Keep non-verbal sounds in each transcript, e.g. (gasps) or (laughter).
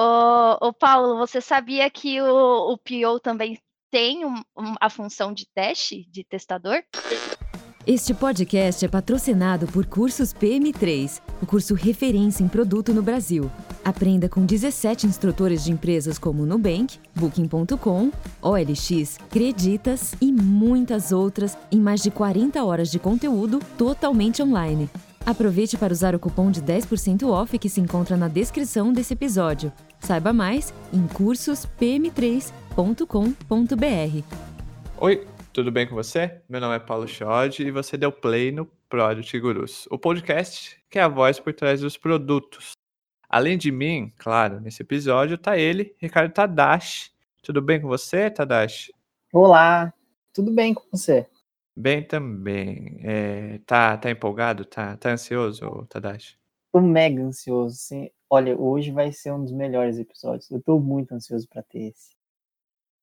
Ô, Paulo, você sabia que o, o PO também tem um, um, a função de teste, de testador? Este podcast é patrocinado por Cursos PM3, o curso referência em produto no Brasil. Aprenda com 17 instrutores de empresas como Nubank, Booking.com, OLX, Creditas e muitas outras em mais de 40 horas de conteúdo totalmente online. Aproveite para usar o cupom de 10% off que se encontra na descrição desse episódio. Saiba mais em cursospm3.com.br. Oi, tudo bem com você? Meu nome é Paulo Schod e você deu play no Product Gurus, o podcast que é a voz por trás dos produtos. Além de mim, claro, nesse episódio tá ele, Ricardo Tadashi. Tudo bem com você, Tadashi? Olá, tudo bem com você? Bem também. É, tá, tá empolgado? Tá, tá ansioso, Tadashi? Tô mega ansioso. Sim. Olha, hoje vai ser um dos melhores episódios. Eu tô muito ansioso para ter esse.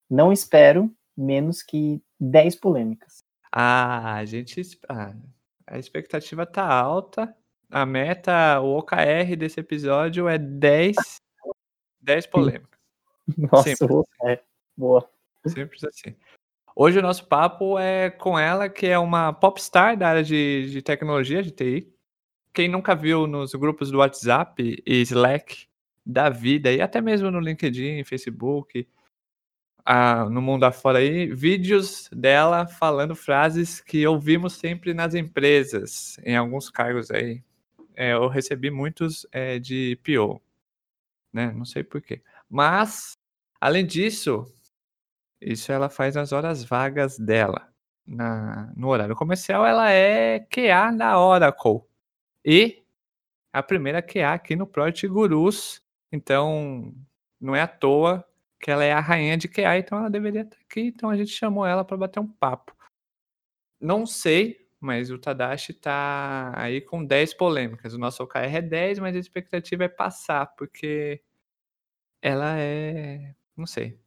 Não espero menos que 10 polêmicas. Ah, a gente. Ah, a expectativa tá alta. A meta, o OKR desse episódio é 10, 10 polêmicas. (laughs) Nossa, Simples. é. Boa. Simples assim. Hoje o nosso papo é com ela, que é uma popstar da área de, de tecnologia, de TI. Quem nunca viu nos grupos do WhatsApp e Slack da vida, e até mesmo no LinkedIn, Facebook, a, no mundo afora aí, vídeos dela falando frases que ouvimos sempre nas empresas, em alguns cargos aí. É, eu recebi muitos é, de PO, né? Não sei porquê. Mas, além disso, isso ela faz nas horas vagas dela. Na, no horário comercial, ela é QA da Oracle. E a primeira QA aqui no Project Gurus. Então, não é à toa que ela é a rainha de QA, então ela deveria estar aqui. Então a gente chamou ela para bater um papo. Não sei, mas o Tadashi tá aí com 10 polêmicas. O nosso OKR é 10, mas a expectativa é passar, porque ela é. Não sei.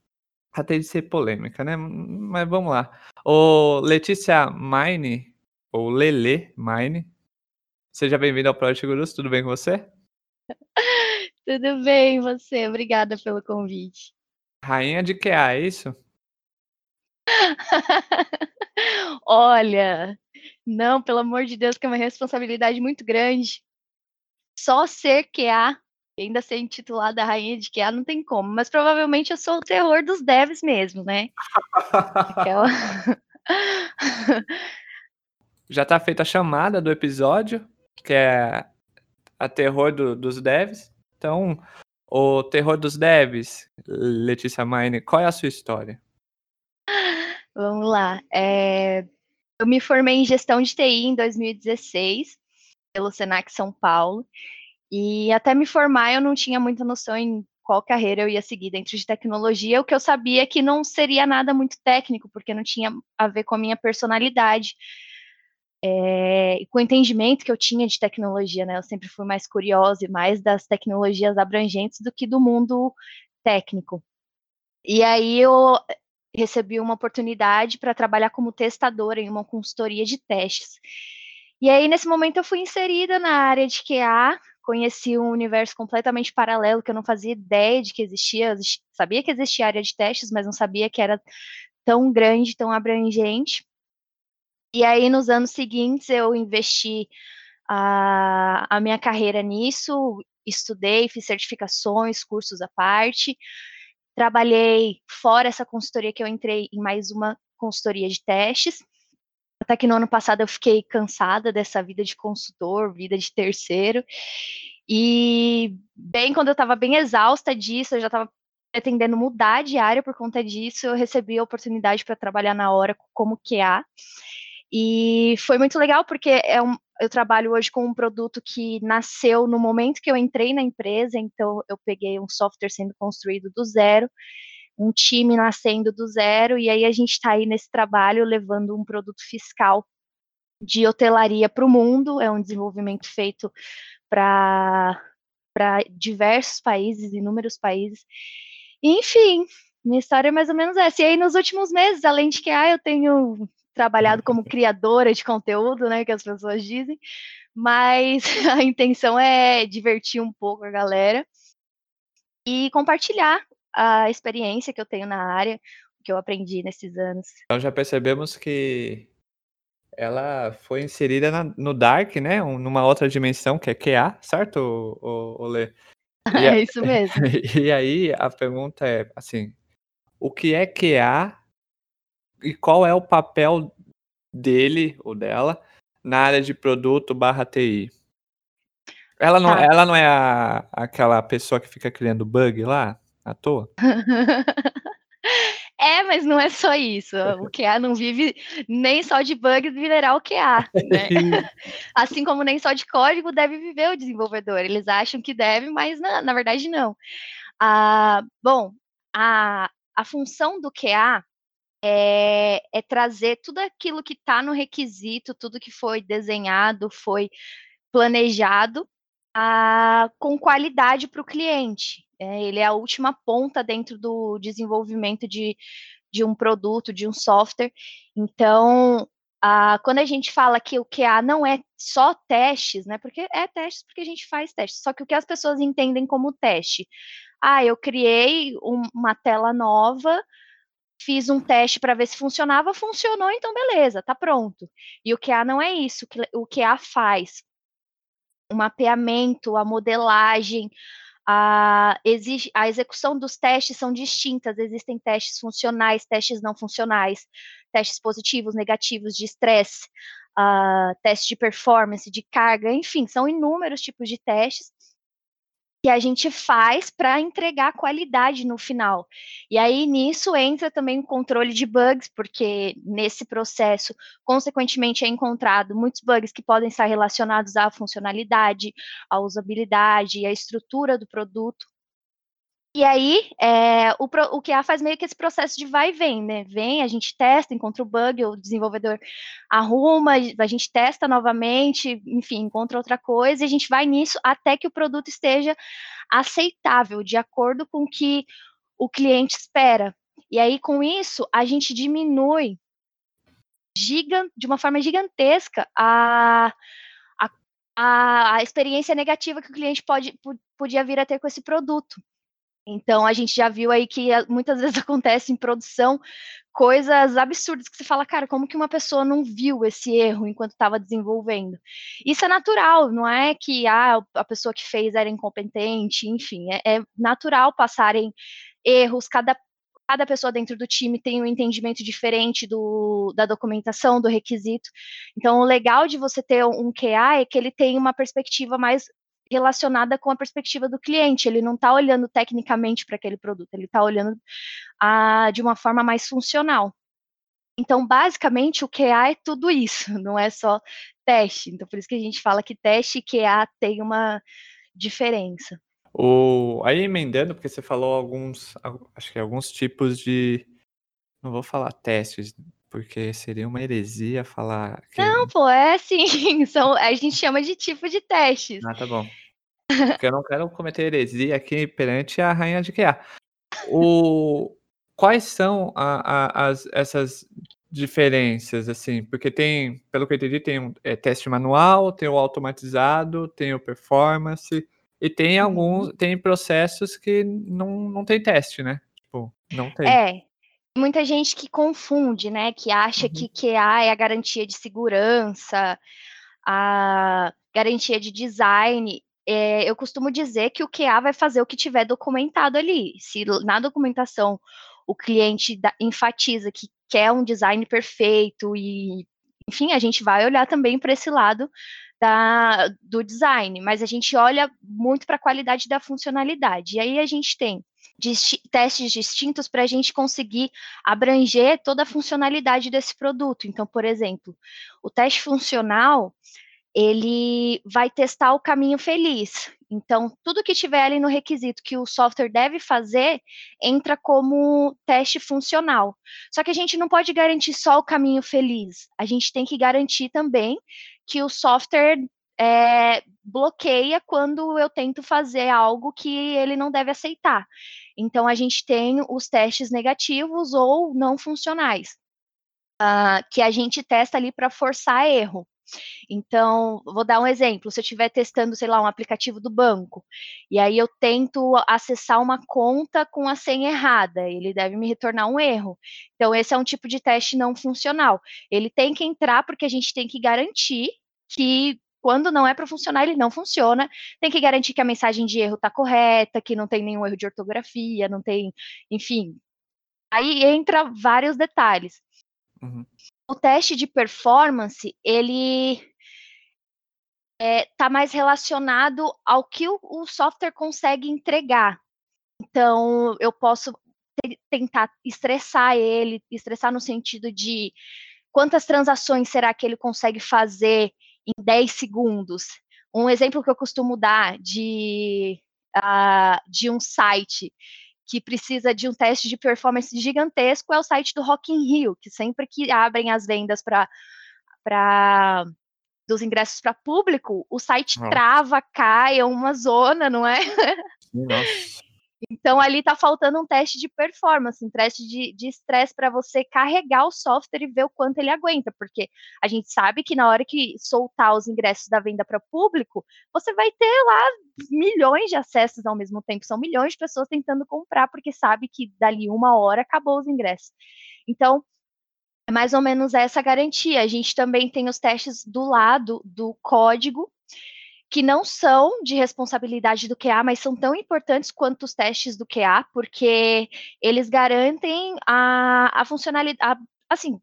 Até de ser polêmica, né? Mas vamos lá. O Letícia Mine, ou Lele Mine, seja bem-vindo ao Project Gurus, tudo bem com você? (laughs) Tudo bem, você? Obrigada pelo convite. Rainha de QA, é isso? (laughs) Olha, não, pelo amor de Deus, que é uma responsabilidade muito grande. Só ser QA, ainda ser intitulada Rainha de QA, não tem como. Mas provavelmente eu sou o terror dos devs mesmo, né? Aquela... (laughs) Já tá feita a chamada do episódio, que é a terror do, dos devs. Então, o terror dos devs, Letícia Mine, qual é a sua história? (gasps) Vamos lá. É... Eu me formei em gestão de TI em 2016, pelo Senac São Paulo. E até me formar, eu não tinha muita noção em qual carreira eu ia seguir dentro de tecnologia. O que eu sabia é que não seria nada muito técnico, porque não tinha a ver com a minha personalidade é, com o entendimento que eu tinha de tecnologia, né? Eu sempre fui mais curiosa e mais das tecnologias abrangentes do que do mundo técnico. E aí eu recebi uma oportunidade para trabalhar como testadora em uma consultoria de testes. E aí, nesse momento, eu fui inserida na área de QA, conheci um universo completamente paralelo que eu não fazia ideia de que existia. Sabia que existia área de testes, mas não sabia que era tão grande, tão abrangente. E aí, nos anos seguintes, eu investi a, a minha carreira nisso, estudei, fiz certificações, cursos à parte, trabalhei fora essa consultoria que eu entrei em mais uma consultoria de testes. Até que no ano passado eu fiquei cansada dessa vida de consultor, vida de terceiro. E bem quando eu estava bem exausta disso, eu já estava pretendendo mudar de área por conta disso, eu recebi a oportunidade para trabalhar na hora como QA. E foi muito legal porque é um, eu trabalho hoje com um produto que nasceu no momento que eu entrei na empresa, então eu peguei um software sendo construído do zero, um time nascendo do zero, e aí a gente está aí nesse trabalho levando um produto fiscal de hotelaria para o mundo, é um desenvolvimento feito para diversos países, inúmeros países. Enfim, minha história é mais ou menos essa. E aí, nos últimos meses, além de que ah, eu tenho trabalhado como criadora de conteúdo, né, que as pessoas dizem, mas (laughs) a intenção é divertir um pouco a galera. e compartilhar a experiência que eu tenho na área, o que eu aprendi nesses anos. Então já percebemos que ela foi inserida na, no Dark, né? Um, numa outra dimensão que é QA, certo, o, o, Lê? (laughs) é isso mesmo. (laughs) E aí a pergunta é assim: o que é QA e qual é o papel dele ou dela na área de produto barra TI? Ela não, tá. ela não é a, aquela pessoa que fica criando bug lá, à toa? (laughs) É, mas não é só isso. O QA não vive nem só de bugs viverá o QA, né? (laughs) assim como nem só de código deve viver o desenvolvedor. Eles acham que deve, mas na, na verdade não. Ah, bom, a, a função do QA é, é trazer tudo aquilo que está no requisito, tudo que foi desenhado, foi planejado, ah, com qualidade para o cliente. É, ele é a última ponta dentro do desenvolvimento de, de um produto, de um software. Então, ah, quando a gente fala que o QA não é só testes, né? Porque é testes porque a gente faz testes. Só que o que as pessoas entendem como teste? Ah, eu criei um, uma tela nova, fiz um teste para ver se funcionava, funcionou, então beleza, tá pronto. E o QA não é isso. O QA faz o mapeamento, a modelagem, a, a execução dos testes são distintas. Existem testes funcionais, testes não funcionais, testes positivos, negativos, de estresse, uh, testes de performance, de carga, enfim, são inúmeros tipos de testes que a gente faz para entregar qualidade no final. E aí nisso entra também o controle de bugs, porque nesse processo, consequentemente, é encontrado muitos bugs que podem estar relacionados à funcionalidade, à usabilidade, à estrutura do produto. E aí, é, o, o QA faz meio que esse processo de vai e vem, né? Vem, a gente testa, encontra o bug, o desenvolvedor arruma, a gente testa novamente, enfim, encontra outra coisa, e a gente vai nisso até que o produto esteja aceitável, de acordo com o que o cliente espera. E aí, com isso, a gente diminui de uma forma gigantesca a, a, a experiência negativa que o cliente pode, podia vir a ter com esse produto. Então a gente já viu aí que eh, muitas (laughs) vezes acontece em produção coisas absurdas que você fala, cara, como que uma pessoa não viu esse erro enquanto estava desenvolvendo? Isso é natural, não é que ah, a pessoa que fez era incompetente, enfim, é, é natural passarem erros, cada cada pessoa dentro do time tem um entendimento diferente do, da documentação, do requisito. Então, o legal de você ter um QA é que ele tem uma perspectiva mais relacionada com a perspectiva do cliente. Ele não está olhando tecnicamente para aquele produto, ele está olhando ah, de uma forma mais funcional. Então, basicamente, o QA é tudo isso, (laughs) não é só teste. Então, por isso que a gente fala que teste e QA tem uma diferença. O, aí emendando, porque você falou alguns, acho que alguns tipos de, não vou falar testes, porque seria uma heresia falar. Que... Não, pô, é assim. (laughs) São, a gente chama de tipo de testes. Ah, tá bom. Porque eu não quero cometer heresia aqui perante a rainha de QA. O... Quais são a, a, as, essas diferenças, assim? Porque tem, pelo que eu entendi, tem um é, teste manual, tem o automatizado, tem o performance, e tem uhum. alguns, tem processos que não, não tem teste, né? Tipo, não tem. É, muita gente que confunde, né? Que acha uhum. que QA é a garantia de segurança, a garantia de design. É, eu costumo dizer que o QA vai fazer o que tiver documentado ali. Se na documentação o cliente da, enfatiza que quer um design perfeito e, enfim, a gente vai olhar também para esse lado da, do design, mas a gente olha muito para a qualidade da funcionalidade. E aí a gente tem testes distintos para a gente conseguir abranger toda a funcionalidade desse produto. Então, por exemplo, o teste funcional ele vai testar o caminho feliz. Então, tudo que tiver ali no requisito que o software deve fazer entra como teste funcional. Só que a gente não pode garantir só o caminho feliz. A gente tem que garantir também que o software é, bloqueia quando eu tento fazer algo que ele não deve aceitar. Então, a gente tem os testes negativos ou não funcionais, uh, que a gente testa ali para forçar erro. Então, vou dar um exemplo. Se eu estiver testando, sei lá, um aplicativo do banco, e aí eu tento acessar uma conta com a senha errada, ele deve me retornar um erro. Então, esse é um tipo de teste não funcional. Ele tem que entrar porque a gente tem que garantir que quando não é para funcionar, ele não funciona. Tem que garantir que a mensagem de erro está correta, que não tem nenhum erro de ortografia, não tem, enfim. Aí entra vários detalhes. Uhum. O teste de performance, ele está é, tá mais relacionado ao que o, o, software consegue entregar. Então, eu posso tentar estressar ele, estressar no sentido de quantas transações será que ele consegue fazer em 10 segundos. Um exemplo que eu costumo dar de, uh, de um site que precisa de um teste de performance gigantesco é o site do Rock in Rio, que sempre que abrem as vendas para dos ingressos para público, o site Nossa. trava, cai, é uma zona, não é? Nossa. Então ali está faltando um teste de performance, um teste de estresse para você carregar o software e ver o quanto ele aguenta, porque a gente sabe que na hora que soltar os ingressos da venda para público, você vai ter lá milhões de acessos ao mesmo tempo, são milhões de pessoas tentando comprar, porque sabe que dali uma hora acabou os ingressos. Então, é mais ou menos essa garantia. A gente também tem os testes do lado do código que não são de responsabilidade do QA, mas são tão importantes quanto os testes do QA, porque eles garantem a, a funcionalidade, a, assim,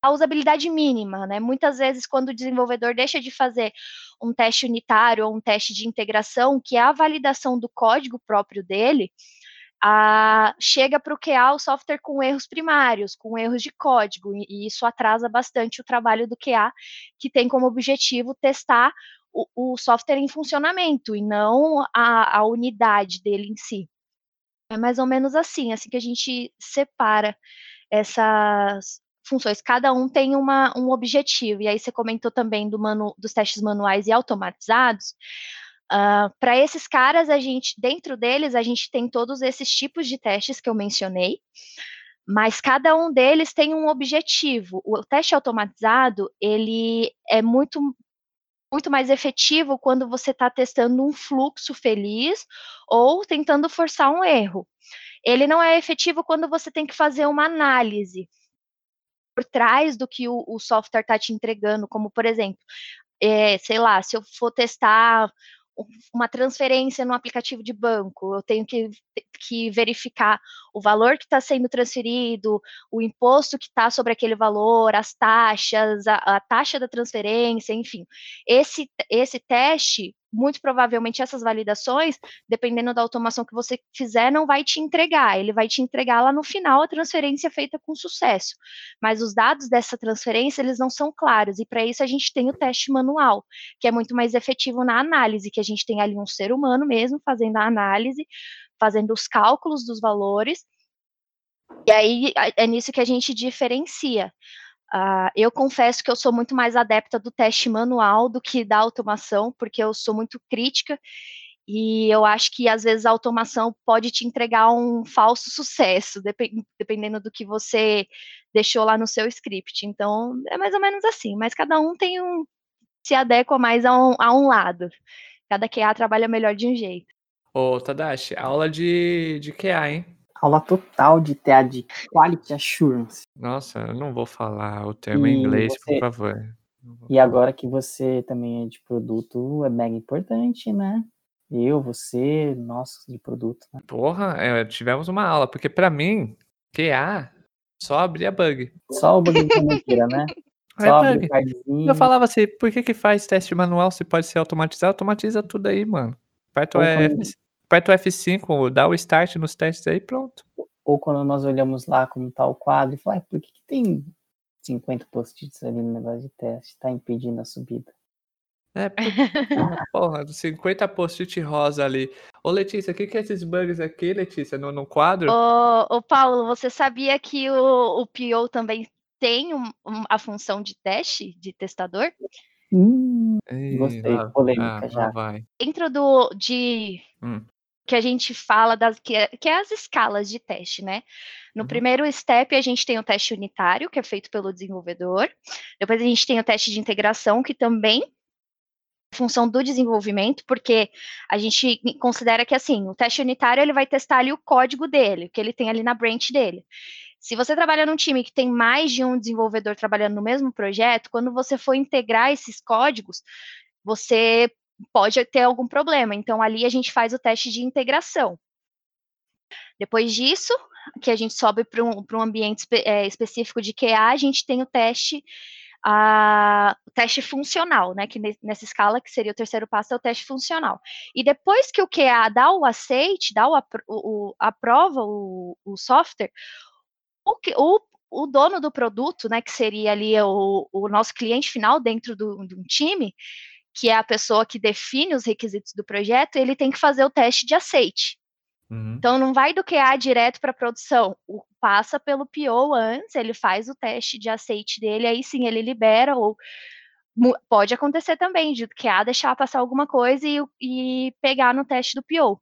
a usabilidade mínima, né? Muitas vezes, quando o desenvolvedor deixa de fazer um teste unitário ou um teste de integração, que é a validação do código próprio dele, a, chega para o QA o software com erros primários, com erros de código, e, e isso atrasa bastante o trabalho do QA, que tem como objetivo testar o, o software em funcionamento e não a, a unidade dele em si. É mais ou menos assim, assim que a gente separa essas funções. Cada um tem uma, um objetivo. E aí você comentou também do manu, dos testes manuais e automatizados. Uh, Para esses caras, a gente, dentro deles, a gente tem todos esses tipos de testes que eu mencionei, mas cada um deles tem um objetivo. O teste automatizado, ele é muito muito mais efetivo quando você está testando um fluxo feliz ou tentando forçar um erro. Ele não é efetivo quando você tem que fazer uma análise por trás do que o, o software está te entregando, como por exemplo, é, sei lá, se eu for testar uma transferência no aplicativo de banco, eu tenho que, que verificar o valor que está sendo transferido, o imposto que está sobre aquele valor, as taxas, a, a, taxa da transferência, enfim. Esse, esse teste muito provavelmente essas validações, dependendo da automação que você fizer, não vai te entregar. Ele vai te entregar lá no final a transferência feita com sucesso. Mas os dados dessa transferência, eles não são claros. E para isso a gente tem o teste manual, que é muito mais efetivo na análise, que a gente tem ali um ser humano mesmo fazendo a análise, fazendo os cálculos dos valores. E aí é nisso que a gente diferencia. Uh, eu confesso que eu sou muito mais adepta do teste manual do que da automação, porque eu sou muito crítica e eu acho que às vezes a automação pode te entregar um falso sucesso, dependendo do que você deixou lá no seu script. Então, é mais ou menos assim, mas cada um tem um. se adequa mais a um, a um lado. Cada QA trabalha melhor de um jeito. Ô, Tadashi, aula de, de QA, hein? Aula total de TA de Quality Assurance. Nossa, eu não vou falar o termo e em inglês, você... por favor. E agora que você também é de produto, é mega importante, né? Eu, você, nós de produto. Né? Porra, é, tivemos uma aula, porque para mim, QA só abria bug. Só o bug de mentira, né? (laughs) É só bug. Eu falava assim, por que que faz teste manual se pode ser automatizado? Automatiza tudo aí, mano. O F, aperta o F5, dá o start nos testes aí pronto. Ou quando nós olhamos lá como tá o quadro e falamos, por que, que tem 50 post-its ali no negócio de teste? Tá impedindo a subida. É, (laughs) porra, 50 post-it rosa ali. Ô, Letícia, o que, que é esses bugs aqui, Letícia, no, no quadro? Ô, ô, Paulo, você sabia que o, o PO também tem um, um, a função de teste, de testador? Hum, Ei, gostei, lá, polêmica ah, já. Vai. Dentro do, de, hum que a gente fala das que é, que é as escalas de teste, né? No Uhum. primeiro step, a gente tem o teste unitário, que é feito pelo desenvolvedor. Depois a gente tem o teste de integração, que também é função do desenvolvimento, porque a gente considera que assim, o teste unitário ele vai testar ali o código dele, que ele tem ali na branch dele. Se você trabalha num time que tem mais de um desenvolvedor trabalhando no mesmo projeto, quando você for integrar esses códigos, você pode ter algum problema. Então, ali a gente faz o teste de integração. Depois disso, que a gente sobe para um, um, ambiente espe é, específico de QA, a gente tem o teste, a, o teste funcional, né? Que nessa escala, que seria o terceiro passo, é o teste funcional. E depois que o QA dá o aceite, dá o, o aprova o, o software, o, o, o, dono do produto, né, que seria ali o, o nosso cliente final dentro do, de um time, que é a pessoa que define os requisitos do projeto, ele tem que fazer o teste de aceite. Uhum. Então, não vai do QA direto para a produção, o, passa pelo PO antes, ele faz o teste de aceite dele, aí sim ele libera, ou pode acontecer também, de QA deixar passar alguma coisa e, e pegar no teste do PO.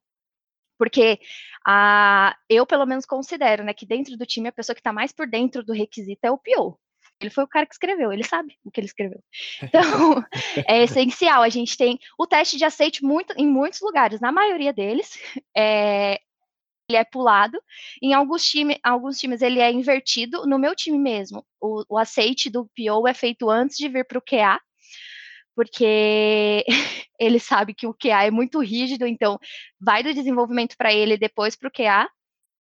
Porque a, eu, pelo menos, considero né, que dentro do time a pessoa que está mais por dentro do requisito é o PO. Ele foi o cara que escreveu, ele sabe o que ele escreveu. (laughs) Então, é essencial. A gente tem o teste de aceite muito, em muitos lugares, na maioria deles, (laughs) é, ele é pulado. Em alguns, time, alguns times ele é invertido. No meu time mesmo, o, o aceite do PO é feito antes de vir para o QA, porque (laughs) ele sabe que o QA é muito rígido, então vai do desenvolvimento para ele depois para o QA.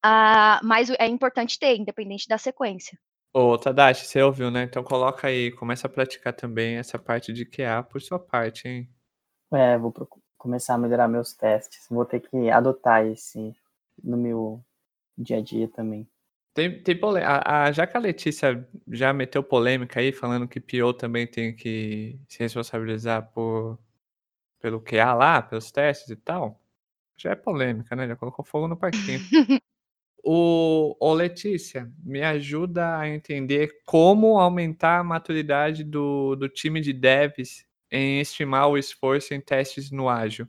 Uh, mas é importante ter, independente da sequência. Ô, Tadashi, você ouviu, né? Então coloca aí, começa a praticar também essa parte de QA por sua parte, hein? É, vou começar a melhorar meus testes. Vou ter que adotar esse no meu dia a dia também. Tem, tem a, já que a Letícia já meteu polêmica aí, falando que PO também tem que se responsabilizar por, pelo QA lá, pelos testes e tal, já é polêmica, né? Já colocou fogo no parquinho. (laughs) O, o Letícia, me ajuda a entender como aumentar a maturidade do, do time de devs em estimar o esforço em testes no ágil.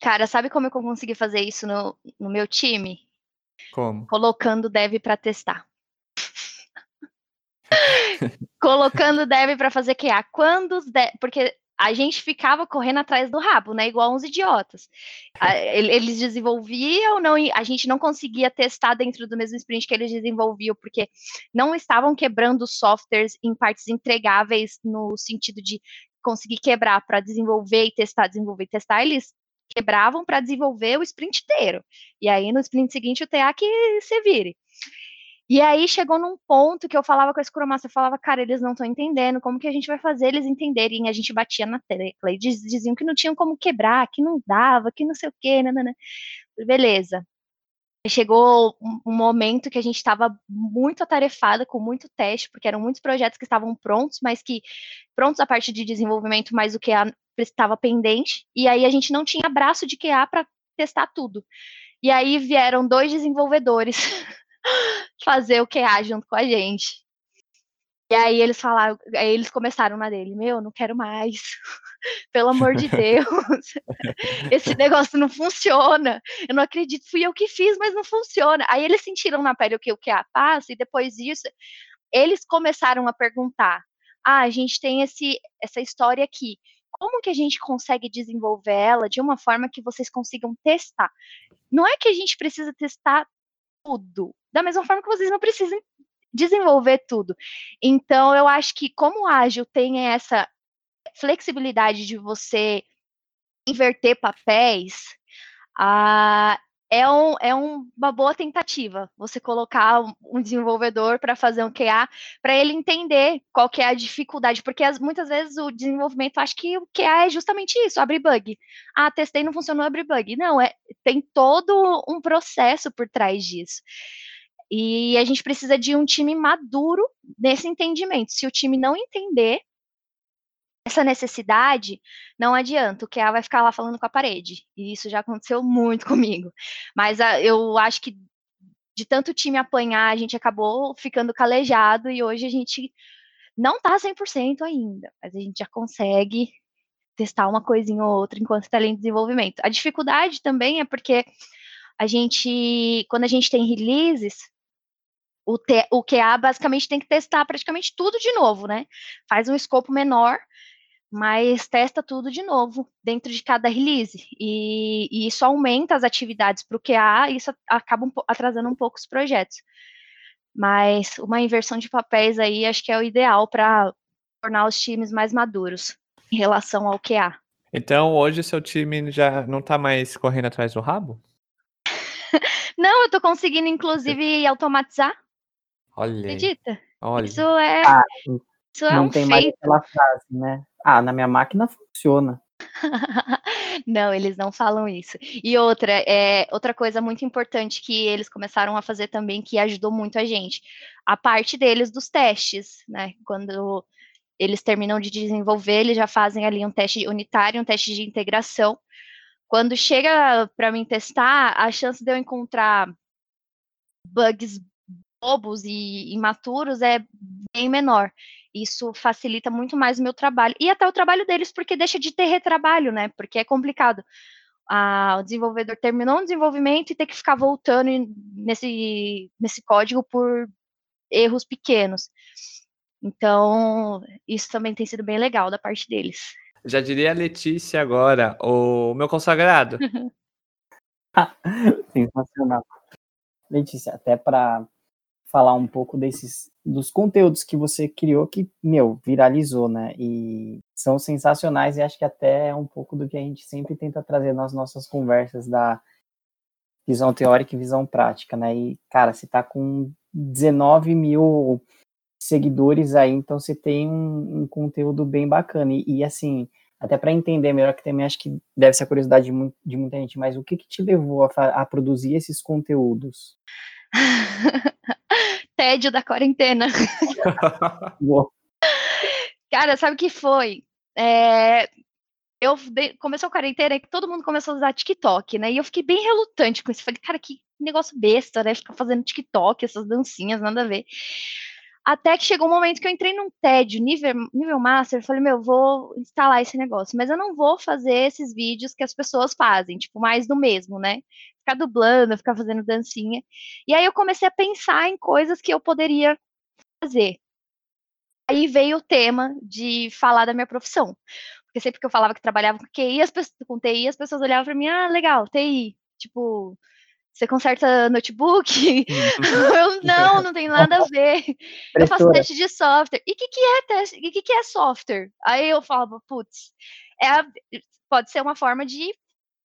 Cara, sabe como eu consegui fazer isso no, no meu time? Como? Colocando dev para testar. (laughs) Colocando dev para fazer QA. Quando os dev... Porque a gente ficava correndo atrás do rabo, né? Igual uns idiotas. Eles desenvolviam, não, a gente não conseguia testar dentro do mesmo sprint que eles desenvolviam, porque não estavam quebrando softwares em partes entregáveis no sentido de conseguir quebrar para desenvolver e testar, desenvolver e testar. Eles quebravam para desenvolver o sprint inteiro. E aí no sprint seguinte o TA que se vire. E aí chegou num ponto que eu falava com a Master, eu falava, cara, eles não estão entendendo, como que a gente vai fazer eles entenderem? E a gente batia na tecla e diziam que não tinham como quebrar, que não dava, que não sei o quê, nanana. Beleza. Chegou um momento que a gente estava muito atarefada, com muito teste, porque eram muitos projetos que estavam prontos, mas que prontos a parte de desenvolvimento, mas o QA estava pendente, e aí a gente não tinha braço de QA para testar tudo. E aí vieram dois desenvolvedores (laughs) fazer o QA junto com a gente. E aí eles falaram, aí eles começaram na dele, meu, não quero mais. (laughs) Pelo amor de (laughs) Deus. Esse negócio não funciona. Eu não acredito, fui eu que fiz, mas não funciona. Aí eles sentiram na pele o que o QA passa e depois disso eles começaram a perguntar: "Ah, a gente tem esse essa história aqui. Como que a gente consegue desenvolver ela de uma forma que vocês consigam testar? Não é que a gente precisa testar tudo. Da mesma forma que vocês não precisam desenvolver tudo. Então, eu acho que como o ágil tem essa flexibilidade de você inverter papéis, ah, é, um, é um, uma boa tentativa você colocar um desenvolvedor para fazer um QA, para ele entender qual que é a dificuldade, porque as, muitas vezes o desenvolvimento acha que o QA é justamente isso, abrir bug. Ah, testei, não funcionou, abrir bug. Não, é, tem todo um processo por trás disso. E a gente precisa de um time maduro nesse entendimento. Se o time não entender essa necessidade, não adianta, o QA vai ficar lá falando com a parede. E isso já aconteceu muito (laughs) comigo. Mas a, ah, eu acho que de tanto time apanhar, a gente acabou ficando calejado e hoje a gente não tá 100% ainda, mas a gente já consegue testar uma coisinha ou outra enquanto está em desenvolvimento. A dificuldade também é porque a gente, quando a gente tem releases, o, T, o QA basicamente tem que testar praticamente tudo de novo, né? Faz um escopo menor, mas testa tudo de novo dentro de cada release. E, e isso aumenta as atividades para o QA e isso acaba um, atrasando um pouco os projetos. Mas uma inversão de papéis aí acho que é o ideal para tornar os times mais maduros em relação ao QA. Então hoje seu time já não está mais correndo atrás do rabo? (laughs) não, eu estou conseguindo inclusive automatizar. Olha. Acredita? Olha. Isso é. Ah, isso é não um tem feito. mais aquela frase, né? Ah, na minha máquina funciona. (laughs) não, eles não falam isso. E outra, é, outra coisa muito importante que eles começaram a fazer também, que ajudou muito a gente, a parte deles dos testes, né? Quando eles terminam de desenvolver, eles já fazem ali um teste unitário, um teste de integração. Quando chega para mim testar, a chance de eu encontrar bugs bobos e imaturos é bem menor. Isso facilita muito mais o meu trabalho e até o trabalho deles, porque deixa de ter retrabalho, né? Porque é complicado. Ah, o desenvolvedor terminou um desenvolvimento e ter que ficar voltando nesse, nesse código por erros pequenos. Então, isso também tem sido bem legal da parte deles. Já diria a Letícia agora, o meu consagrado. (laughs) (laughs) Sensacional. Letícia, até para falar um pouco desses dos conteúdos que você criou que, meu, viralizou, né? E são sensacionais e acho que até é um pouco do que a gente sempre tenta trazer nas nossas conversas da visão teórica e visão prática, né? E, cara, você tá com 19 mil seguidores aí, então você tem um, um conteúdo bem bacana. E, e assim, até para entender melhor, que também acho que deve ser a curiosidade de, de muita gente, mas o que, que te levou a, a produzir esses conteúdos? (laughs) Tédio da quarentena. Cara, sabe o que foi? É, eu começou a quarentena e todo mundo começou a usar TikTok, né? E eu fiquei bem relutante com isso. Falei, cara, que negócio besta, né? Ficar fazendo TikTok, essas dancinhas, nada a ver. Até que chegou um momento que eu entrei num tédio, nível, nível master, falei, meu, vou instalar esse negócio, mas eu não vou fazer esses vídeos que as pessoas fazem, tipo, mais do mesmo, né? Ficar dublando, ficar fazendo dancinha. E aí eu comecei a pensar em coisas que eu poderia fazer. Aí veio o tema de falar da minha profissão. Porque sempre que eu falava que trabalhava com as pessoas, com TI, as pessoas olhavam para mim, ah, legal, TI. Tipo, você conserta notebook? Uhum. (laughs) eu, não, não tem nada a ver. Eu faço teste de software. E o que, que é teste? E o que, que é software? Aí eu falava, putz, é, pode ser uma forma de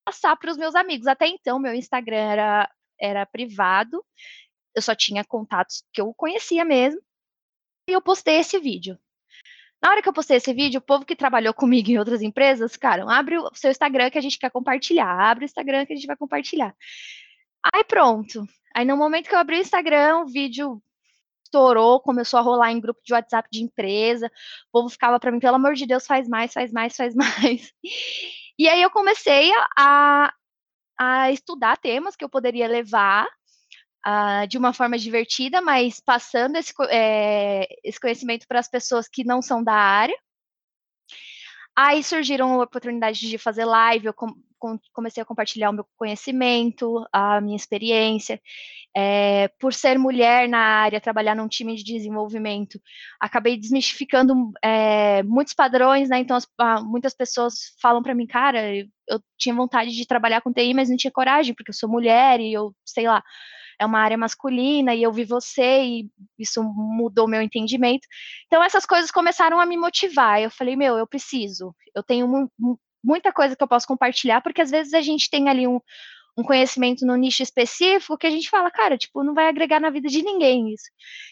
passar para os meus amigos. Até então, meu Instagram era, era privado, eu só tinha contatos que eu conhecia mesmo. E eu postei esse vídeo. Na hora que eu postei esse vídeo, o povo que trabalhou comigo em outras empresas, cara, abre o seu Instagram que a gente quer compartilhar, abre o Instagram que a gente vai compartilhar. Aí pronto. Aí no momento que eu abri o Instagram, o vídeo estourou, começou a rolar em grupo de WhatsApp de empresa. O povo ficava para mim, pelo amor de Deus, faz mais, faz mais, faz mais. (laughs) E aí eu comecei a, a estudar temas que eu poderia levar uh, de uma forma divertida, mas passando esse, é, esse conhecimento para as pessoas que não são da área. Aí surgiram oportunidades de fazer live, eu comecei a compartilhar o meu conhecimento, a minha experiência. É, por ser mulher na área, trabalhar num time de desenvolvimento, acabei desmistificando é, muitos padrões, né? Então, as, muitas pessoas falam para mim, cara, eu, tinha vontade de trabalhar com TI, mas não tinha coragem, porque eu sou mulher e eu, sei lá, é uma área masculina e eu vi você e isso mudou meu entendimento. Então essas coisas começaram a me motivar. Eu falei, meu, eu preciso. Eu tenho muita coisa que eu posso compartilhar, porque às vezes a gente tem ali um, um conhecimento no nicho específico que a gente fala, cara, tipo, não vai agregar na vida de ninguém isso.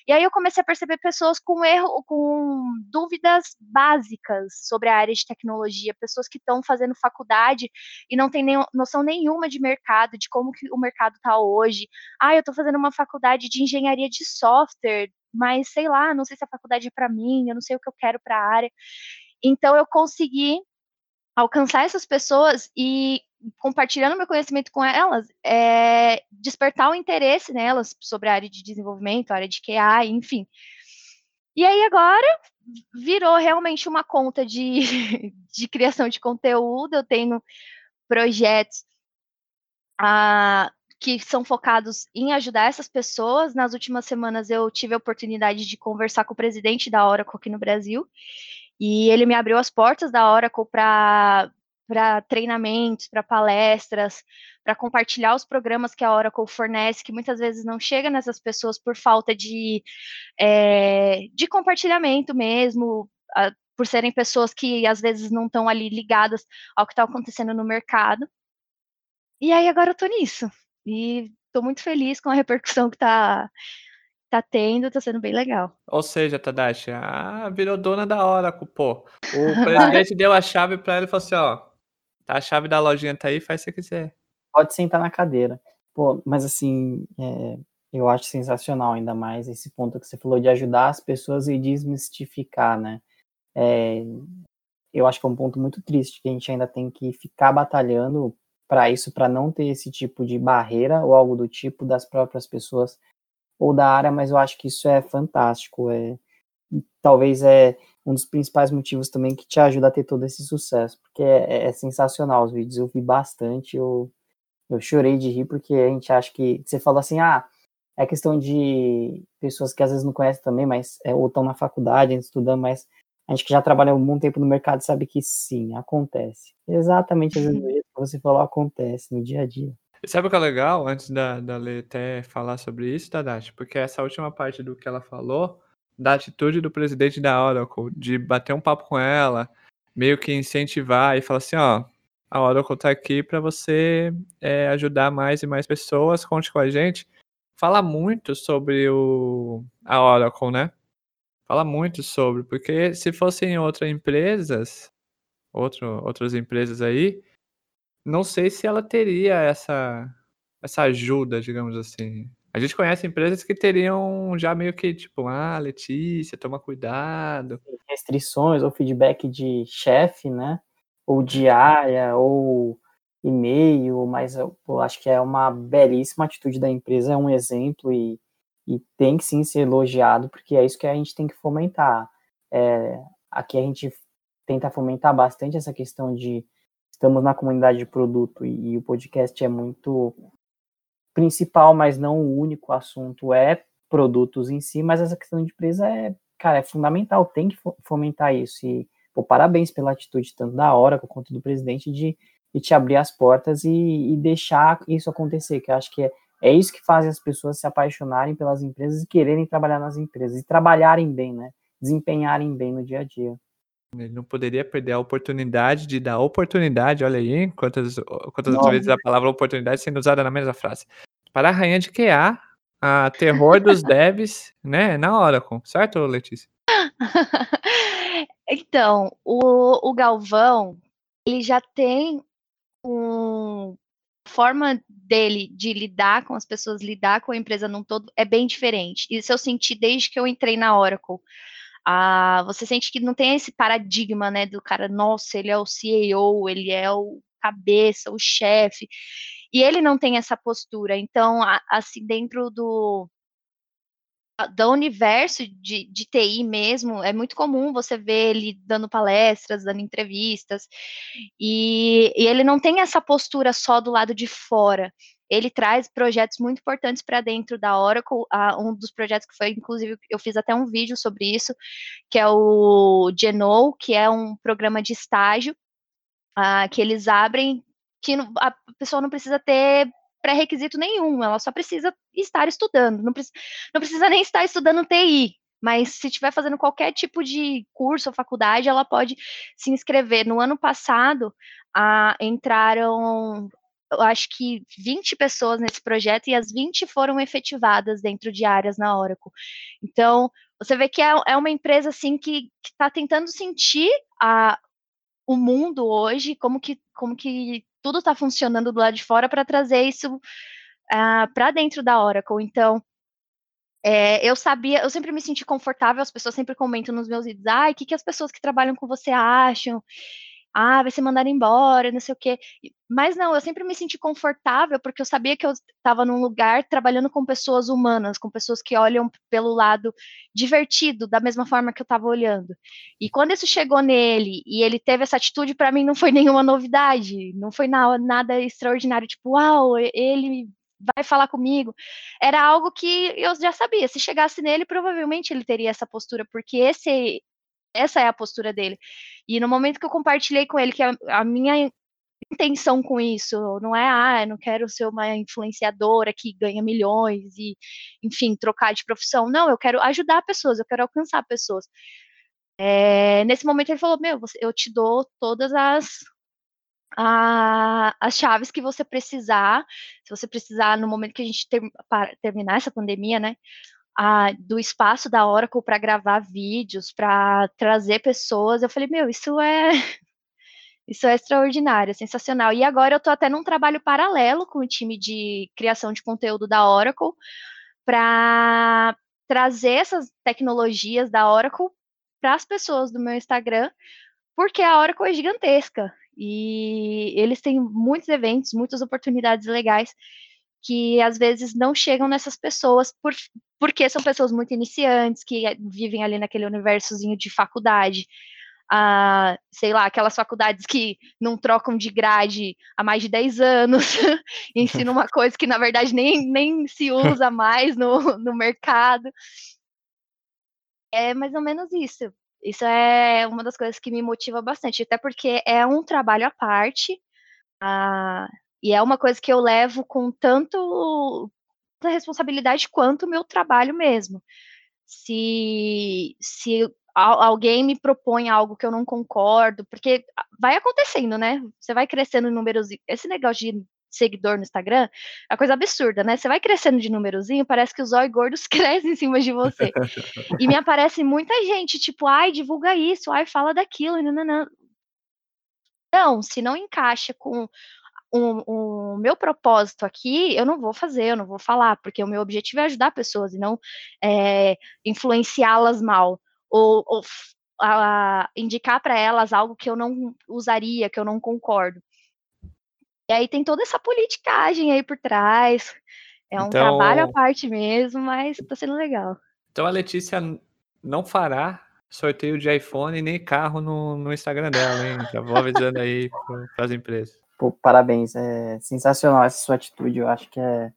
E aí eu comecei a perceber pessoas com erro, com dúvidas básicas sobre a área de tecnologia, pessoas que estão fazendo faculdade e não têm nem, noção nenhuma de mercado, de como que o mercado está hoje. Ah, eu estou fazendo uma faculdade de engenharia de software, mas sei lá, não sei se a faculdade é para mim, eu não sei o que eu quero para a área. Então eu consegui alcançar essas pessoas e compartilhando meu conhecimento com elas, é, despertar o interesse nelas sobre a área de desenvolvimento, a área de QA, enfim. E aí agora virou realmente uma conta de, (laughs) de criação de conteúdo. Eu tenho projetos ah, que são focados em ajudar essas pessoas. Nas últimas semanas eu tive a oportunidade de conversar com o presidente da Oracle aqui no Brasil, e ele me abriu as portas da Oracle para para treinamentos, para palestras, para compartilhar os programas que a Oracle fornece, que muitas vezes não chega nessas pessoas por falta de, é, de compartilhamento mesmo, a, por serem pessoas que às vezes não estão ali ligadas ao que está acontecendo no mercado. E aí agora eu tô nisso. E estou muito feliz com a repercussão que está tá tendo, tá sendo bem legal. Ou seja, Tadashi, ah, virou dona da Oracle, pô. O (laughs) presidente deu a chave para ela e falou assim, ó, Tá, a chave da lojinha tá aí, faz o que você quiser. Pode sentar na cadeira. Pô, mas assim, é, eu acho sensacional ainda mais esse ponto que você falou de ajudar as pessoas e desmistificar, né? É, eu acho que é um ponto muito triste que a gente ainda tem que ficar batalhando para isso, para não ter esse tipo de barreira ou algo do tipo das próprias pessoas ou da área, mas eu acho que isso é fantástico. É, talvez é um dos principais motivos também que te ajuda a ter todo esse sucesso, porque é, é sensacional os vídeos, eu vi bastante, eu, eu chorei de rir, porque a gente acha que, você falou assim, ah, é questão de pessoas que às vezes não conhecem também, mas é, ou estão na faculdade, estudando, mas a gente que já trabalha um bom tempo no mercado sabe que sim, acontece. Exatamente às vezes que você falou, acontece no dia a dia. Sabe o que é legal, antes da, da Lê até falar sobre isso, Tadashi? Porque essa última parte do que ela falou da atitude do presidente da Oracle, de bater um papo com ela, meio que incentivar e falar assim, ó, a Oracle tá aqui para você é, ajudar mais e mais pessoas, conte com a gente. Fala muito sobre o, a Oracle, né? Fala muito sobre, porque se fossem outras empresas, outro, outras empresas aí, não sei se ela teria essa, essa ajuda, digamos assim. A gente conhece empresas que teriam já meio que, tipo, ah, Letícia, toma cuidado. Restrições ou feedback de chefe, né? Ou diária, ou e-mail, mas eu, acho que é uma belíssima atitude da empresa, é um exemplo e, e tem que sim ser elogiado, porque é isso que a gente tem que fomentar. É, aqui a gente tenta fomentar bastante essa questão de estamos na comunidade de produto e, e o podcast é muito principal, mas não o único assunto é produtos em si, mas essa questão de empresa é, cara, é fundamental, tem que fomentar isso. E, pô, parabéns pela atitude tanto da hora quanto do presidente de, de te abrir as portas e, e deixar isso acontecer, que eu acho que é, é isso que faz as pessoas se apaixonarem pelas empresas e quererem trabalhar nas empresas e trabalharem bem, né? Desempenharem bem no dia a dia. Ele não poderia perder a oportunidade de dar oportunidade, olha aí, quantas, quantas vezes a palavra oportunidade sendo usada na mesma frase. Para a rainha de QA, a terror dos (laughs) devs, né, na Oracle, certo, Letícia? (laughs) então, o, o Galvão, ele já tem um forma dele de lidar com as pessoas, lidar com a empresa num todo, é bem diferente. Isso eu senti desde que eu entrei na Oracle. Ah, você sente que não tem esse paradigma, né, do cara, nossa, ele é o CEO, ele é o cabeça, o chefe, e ele não tem essa postura. Então, assim, dentro do do universo de, de TI mesmo, é muito comum você ver ele dando palestras, dando entrevistas, e, e ele não tem essa postura só do lado de fora ele traz projetos muito importantes para dentro da Oracle. Uh, um dos projetos que foi, inclusive, eu fiz até um vídeo sobre isso, que é o Geno, que é um programa de estágio uh, que eles abrem, que a pessoa não precisa ter pré-requisito nenhum, ela só precisa estar estudando, não, precisa, não precisa nem estar estudando TI, mas se estiver fazendo qualquer tipo de curso ou faculdade, ela pode se inscrever. No ano passado, ah, entraram eu acho que 20 pessoas nesse projeto e as 20 foram efetivadas dentro de áreas na Oracle. Então, você vê que é, é uma empresa assim que está tentando sentir a, o mundo hoje, como que, como que tudo está funcionando do lado de fora para trazer isso uh, ah, para dentro da Oracle. Então, é, eu sabia, eu sempre me senti confortável, as pessoas sempre comentam nos meus vídeos, ai, o que, que as pessoas que trabalham com você acham? Ah, vai ser mandado embora, não sei o quê. Mas não, eu sempre me senti confortável porque eu sabia que eu estava num lugar trabalhando com pessoas humanas, com pessoas que olham pelo lado divertido, da mesma forma que eu estava olhando. E quando isso chegou nele e ele teve essa atitude, para mim não foi (laughs) nenhuma novidade, não foi nada extraordinário, tipo, uau, ele vai falar comigo. Era algo que eu já sabia. Se chegasse nele, provavelmente ele teria essa postura, porque esse essa é a postura dele. E no momento que eu compartilhei com ele que a, a minha intenção com isso não é, ah, eu não quero ser uma influenciadora que ganha milhões e, enfim, trocar de profissão. Não, eu quero ajudar pessoas, eu quero alcançar pessoas. É, nesse momento ele falou, meu, eu te dou todas as a, as chaves que você precisar, se você precisar no momento que a gente ter, para, terminar essa pandemia, né, a, do espaço da Oracle para gravar vídeos, para trazer pessoas. Eu falei, meu, isso é (laughs) isso é extraordinário, sensacional. E agora eu estou até num trabalho paralelo com o time de criação de conteúdo da Oracle para trazer essas tecnologias da Oracle para as pessoas do meu Instagram, porque a Oracle é gigantesca e eles têm muitos eventos, muitas oportunidades legais que às vezes não chegam nessas pessoas por, porque são pessoas muito iniciantes que vivem ali naquele universozinho de faculdade. Ah, sei lá, aquelas faculdades que não trocam de grade há mais de 10 anos, (laughs) ensinam uma coisa que na verdade nem, nem se usa mais no, no mercado. É mais ou menos isso. Isso é uma das coisas que me motiva bastante, até porque é um trabalho à parte. Ah, e é uma coisa que eu levo com tanto responsabilidade quanto o meu trabalho mesmo. Se, se alguém me propõe algo que eu não concordo, porque vai acontecendo, né? Você vai crescendo em números. Esse negócio de seguidor no Instagram é coisa absurda, né? Você vai crescendo de númerozinho, parece que os olhos gordos (laughs) crescem em cima de você. e me aparece muita gente, tipo, ai, divulga isso, ai, fala daquilo, não. Não, se não encaixa com o, o, meu propósito aqui, eu não vou fazer, eu não vou falar, porque o meu objetivo é ajudar pessoas e não é, influenciá-las mal, ou, ou a, indicar para elas algo que eu não usaria, que eu não concordo. E aí tem toda essa politicagem aí por trás. É um então, trabalho à parte mesmo, mas tá sendo legal. Então a Letícia não fará sorteio de iPhone nem carro no, no Instagram dela, hein? Já vou avisando aí para as empresas. Pô, parabéns, é sensacional essa sua atitude, eu acho que é,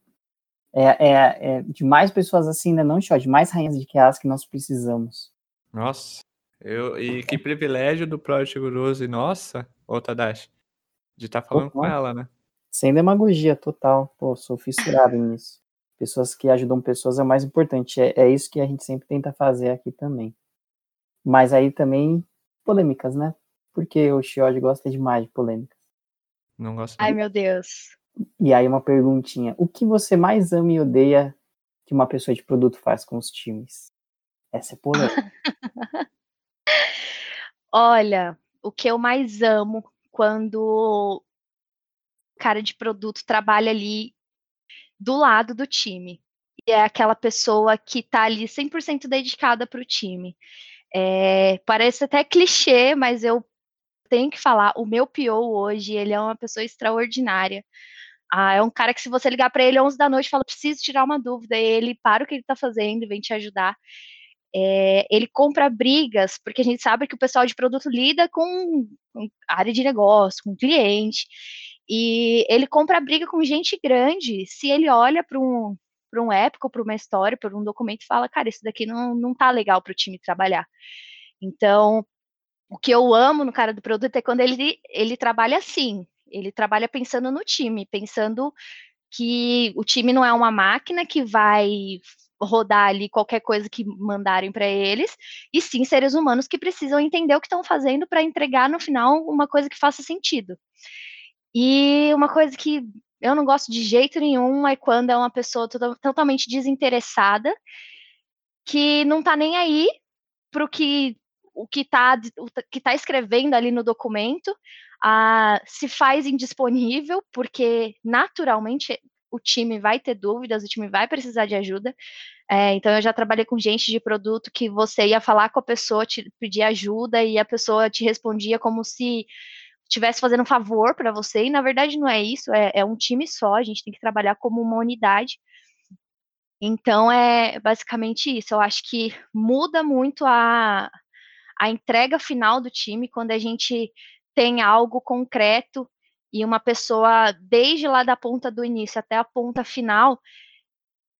é, é, é de mais pessoas assim, né, não só, de mais rainhas de QAs que nós precisamos. Nossa, eu, e que privilégio do Project Guruzi, nossa, ô Tadashi, de estar tá falando Opa. com ela, né? Sem demagogia, total, pô, sou fissurado nisso. Pessoas que ajudam pessoas é o mais importante, é, é isso que a gente sempre tenta fazer aqui também. Mas aí também, polêmicas, né? Porque o Shiod gosta demais de polêmicas. Não gosto. Ai, meu Deus. E aí uma perguntinha. O que você mais ama e odeia que uma pessoa de produto faz com os times? Essa é polêmica. (laughs) Olha, o que eu mais amo quando o cara de produto trabalha ali do lado do time. E é aquela pessoa que está ali 100% dedicada para o time. É, parece até clichê, mas eu tenho que falar, o meu PO hoje, ele é uma pessoa extraordinária. Ah, é um cara que se você ligar para ele 11 da noite fala, preciso tirar uma dúvida, ele para o que ele está fazendo e vem te ajudar. É, ele compra brigas, porque a gente sabe que o pessoal de produto lida com, com área de negócio, com cliente, e ele compra briga com gente grande se ele olha para um para um épico, para uma história, para um documento fala, cara, isso daqui não, não tá legal para o time trabalhar. Então, o que eu amo no cara do produto é quando ele, ele trabalha assim, ele trabalha pensando no time, pensando que o time não é uma máquina que vai rodar ali qualquer coisa que mandarem para eles, e sim seres humanos que precisam entender o que estão fazendo para entregar no final uma coisa que faça sentido. E uma coisa que eu não gosto de jeito nenhum é quando é uma pessoa totalmente desinteressada, que não está nem aí para o que o que está tá escrevendo ali no documento ah, se faz indisponível, porque naturalmente o time vai ter dúvidas, o time vai precisar de ajuda. É, então, eu já trabalhei com gente de produto que você ia falar com a pessoa, te pedir ajuda e a pessoa te respondia como se estivesse fazendo um favor para você, e na verdade não é isso, é, é um time só, a gente tem que trabalhar como uma unidade. Então é basicamente isso. Eu acho que muda muito a, a entrega final do time quando a gente tem algo concreto e uma pessoa, desde lá da ponta do início até a ponta final,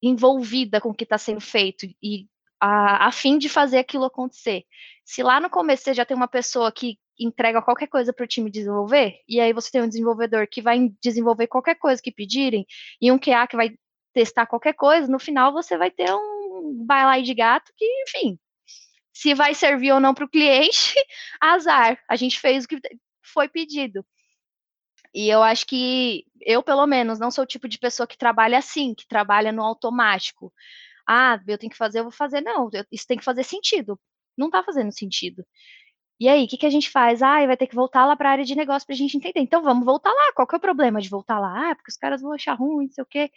envolvida com o que está sendo feito e a, a fim de fazer aquilo acontecer. Se lá no começo você já tem uma pessoa que entrega qualquer coisa para o time desenvolver, e aí você tem um desenvolvedor que vai desenvolver qualquer coisa que pedirem, e um QA que vai testar qualquer coisa, no final você vai ter um bailai de gato que, enfim, se vai servir ou não para o cliente, (laughs) azar. A gente fez o que foi pedido. E eu acho que eu, pelo menos, não sou o tipo de pessoa que trabalha assim, que trabalha no automático. Ah, eu tenho que fazer, eu vou fazer. Não, isso tem que fazer sentido. Não está fazendo sentido. E aí, o que, que a gente faz? Ah, vai ter que voltar lá para a área de negócio para a gente entender. Então, vamos voltar lá. Qual que é o problema de voltar lá? Ah, porque os caras vão achar ruim, não sei o quê.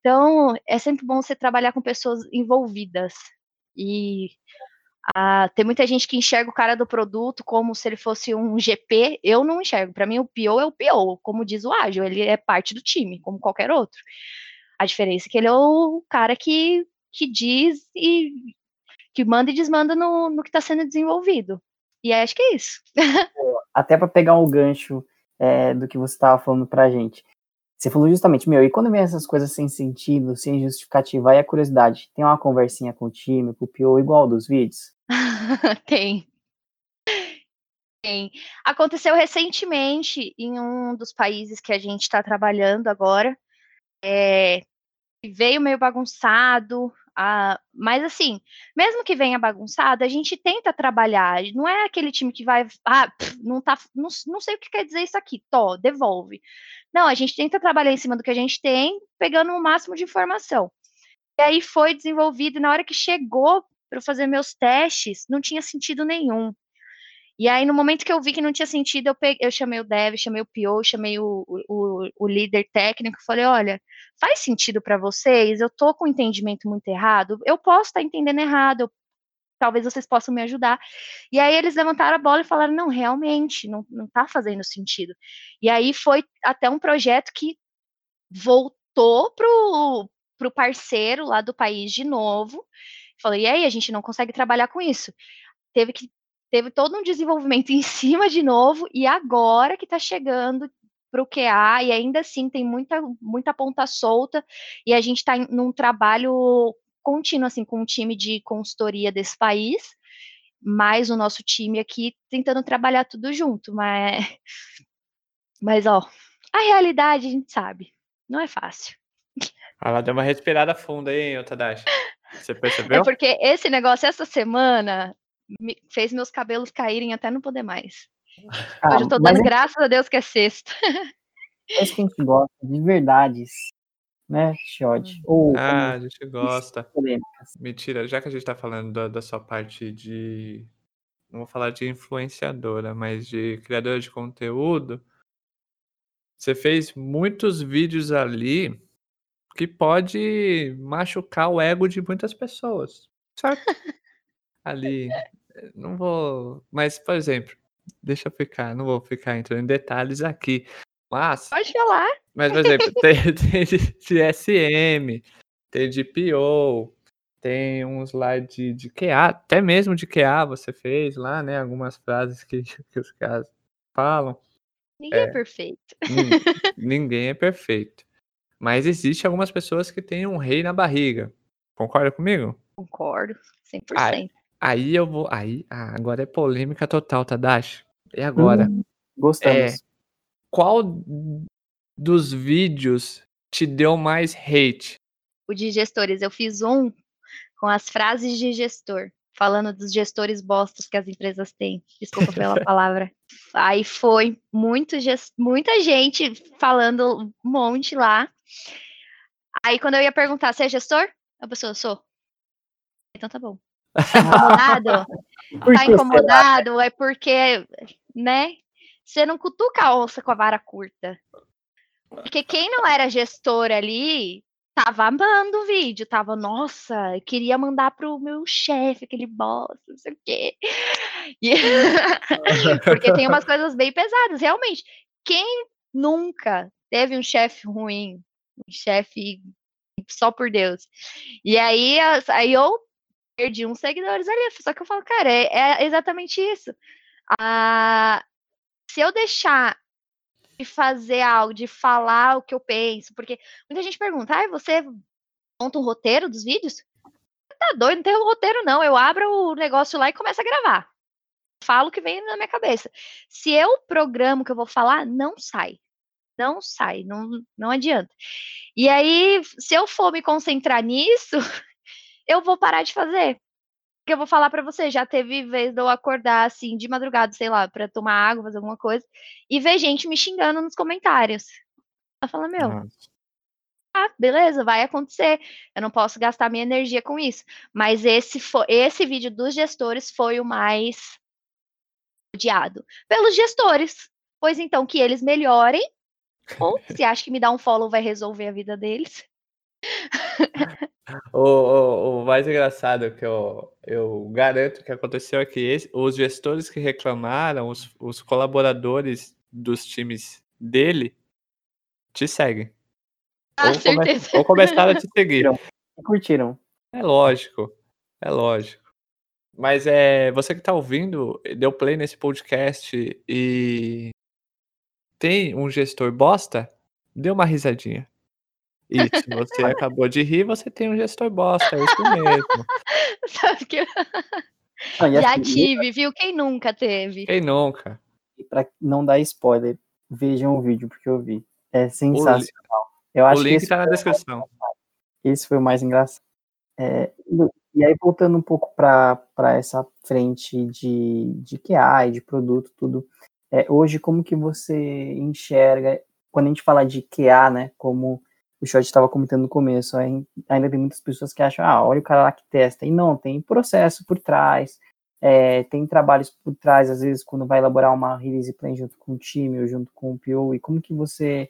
Então, é sempre bom você trabalhar com pessoas envolvidas. E ah, tem muita gente que enxerga o cara do produto como se ele fosse um GP. Eu não enxergo. Para mim, o PO é o PO, como diz o ágil. Ele é parte do time, como qualquer outro. A diferença é que ele é o cara que, que diz e que manda e desmanda no, no que está sendo desenvolvido. E acho que é isso. (laughs) Até para pegar um gancho é, do que você estava falando para a gente. Você falou justamente, meu, e quando vem essas coisas sem sentido, sem justificativa, aí a curiosidade, tem uma conversinha com o time, com o igual dos vídeos? (laughs) Tem. Tem. Aconteceu recentemente em um dos países que a gente está trabalhando agora. É, veio meio bagunçado, ah, mas assim, mesmo que venha bagunçado, a gente tenta trabalhar. Não é aquele time que vai, ah, não tá, não, não sei o que quer dizer isso aqui, to, devolve. Não, a gente tenta trabalhar em cima do que a gente tem, pegando o máximo de informação. E aí foi desenvolvido, e na hora que chegou para fazer meus testes, não tinha sentido nenhum. E aí, no momento que eu vi que não tinha sentido, eu, peguei, eu chamei o dev, chamei o PO, chamei o, o, o líder técnico, falei, olha, faz sentido para vocês? Eu tô com o entendimento muito errado? Eu posso estar tá entendendo errado, eu, talvez vocês possam me ajudar. E aí eles levantaram a bola e falaram, não, realmente, não, não tá fazendo sentido. E aí foi até um projeto que voltou pro, pro parceiro lá do país de novo, falei, e aí, a gente não consegue trabalhar com isso. Teve que teve todo um desenvolvimento em cima de novo, e agora que está chegando para o QA, e ainda assim tem muita, muita ponta solta, e a gente está num trabalho contínuo, assim, com um time de consultoria desse país, mais o nosso time aqui tentando trabalhar tudo junto, mas, (laughs) mas ó, a realidade a gente sabe, não é fácil. Ela deu uma respirada funda aí, Tadashi. Você é percebeu? É porque esse negócio, essa semana, me, fez meus cabelos caírem até não poder mais. Ah, Hoje eu tô dando é... graças a Deus que é sexta. É isso que a gente gosta, de verdades. Né, Shot? Ou, ah, a gente gosta. Mentira, já que a gente tá falando da, da sua parte de. Não vou falar de influenciadora, mas de criadora de conteúdo. Você fez muitos vídeos ali que pode machucar o ego de muitas pessoas, certo? (laughs) ali, não vou, mas por exemplo, deixa eu ficar, não vou ficar entrando em detalhes aqui, mas pode falar. Mas por exemplo, (laughs) tem, tem de SM, tem de PO, tem uns lá de, de QA, até mesmo de QA você fez lá, né? Algumas frases que, (laughs) que os caras falam. Ninguém é, é perfeito. Ninguém é perfeito. Mas existe algumas pessoas que têm um rei na barriga. Concorda comigo? Concordo, 100%. Aí, aí eu vou. Aí, ah, agora é polêmica total, Tadashi. E agora? Hum, gostamos. É, qual dos vídeos te deu mais hate? O de gestores. Eu fiz um com as frases de gestor falando dos gestores bostos que as empresas têm. Desculpa pela (laughs) palavra. Aí foi muito muita gente falando um monte lá. Aí quando eu ia perguntar, você é gestor? A pessoa, sou. Então tá bom. (laughs) Tá incomodado? tá incomodado? É porque, né? Você não cutuca a onça com a vara curta. Porque quem não era gestor ali tava amando o vídeo, tava, nossa, queria mandar pro meu chefe, aquele boss, não sei o quê. E... (laughs) Porque tem umas coisas bem pesadas, realmente. Quem nunca teve um chefe ruim, um chefe só por Deus? E aí, aí eu perdi uns seguidores ali, só que eu falo, cara, é, é exatamente isso. Ah, se eu deixar de fazer algo, de falar o que eu penso, porque muita gente pergunta, ah, você monta um roteiro dos vídeos? Tá doido, não tem um roteiro não, eu abro o negócio lá e começo a gravar. Falo o que vem na minha cabeça. Se eu programo que eu vou falar, não sai. Não sai, não, não adianta. E aí, se eu for me concentrar nisso, (laughs) eu vou parar de fazer que eu vou falar para você, já teve vez de eu acordar assim de madrugada, sei lá, para tomar água, fazer alguma coisa, e ver gente me xingando nos comentários. Eu falo, meu, Nossa. ah, beleza, vai acontecer. Eu não posso gastar minha energia com isso. Mas esse foi, esse vídeo dos gestores foi o mais odiado pelos gestores. Pois então que eles melhorem, ou se acha que me dar um follow vai resolver a vida deles. O, o, o, mais engraçado que eu, eu garanto que aconteceu é que esse, os gestores que reclamaram, os, os colaboradores dos times dele, te seguem. Ah, ou, come, ou começaram a te (laughs) seguir. Curtiram. É lógico, é lógico. Mas é você que está ouvindo, deu play nesse podcast e tem um gestor bosta, dê uma risadinha. E se você (laughs) acabou de rir, você tem um gestor bosta, é isso mesmo. (laughs) Sabe que... Ah, (laughs) Já assim, tive, viu? Quem nunca teve? Quem nunca? E pra não dar spoiler, vejam o vídeo, porque eu vi. É sensacional. Eu acho o link tá na descrição. Esse foi o mais engraçado. É, e aí, voltando um pouco para essa frente de, de QA e de produto, tudo. É, hoje, como que você enxerga, quando a gente fala de QA, né, como o Shot estava comentando no começo, ainda tem muitas pessoas que acham, ah, olha o cara lá que testa. E não, tem processo por trás, é, tem trabalhos por trás, às vezes, quando vai elaborar uma release plan junto com o time ou junto com o PO, e como que você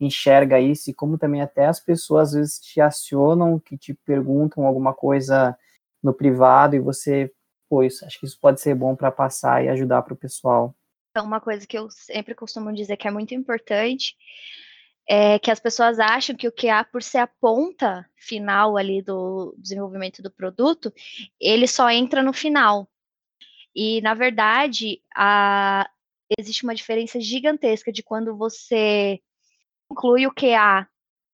enxerga isso, e como também até as pessoas às vezes te acionam, que te perguntam alguma coisa no privado, e você, pô, acho que isso pode ser bom para passar e ajudar para o pessoal. Então, uma coisa que eu sempre costumo dizer que é muito importante é que as pessoas acham que o QA, por ser a ponta final ali do desenvolvimento do produto, ele só entra no final. E, na verdade, a, existe uma diferença gigantesca de quando você inclui o QA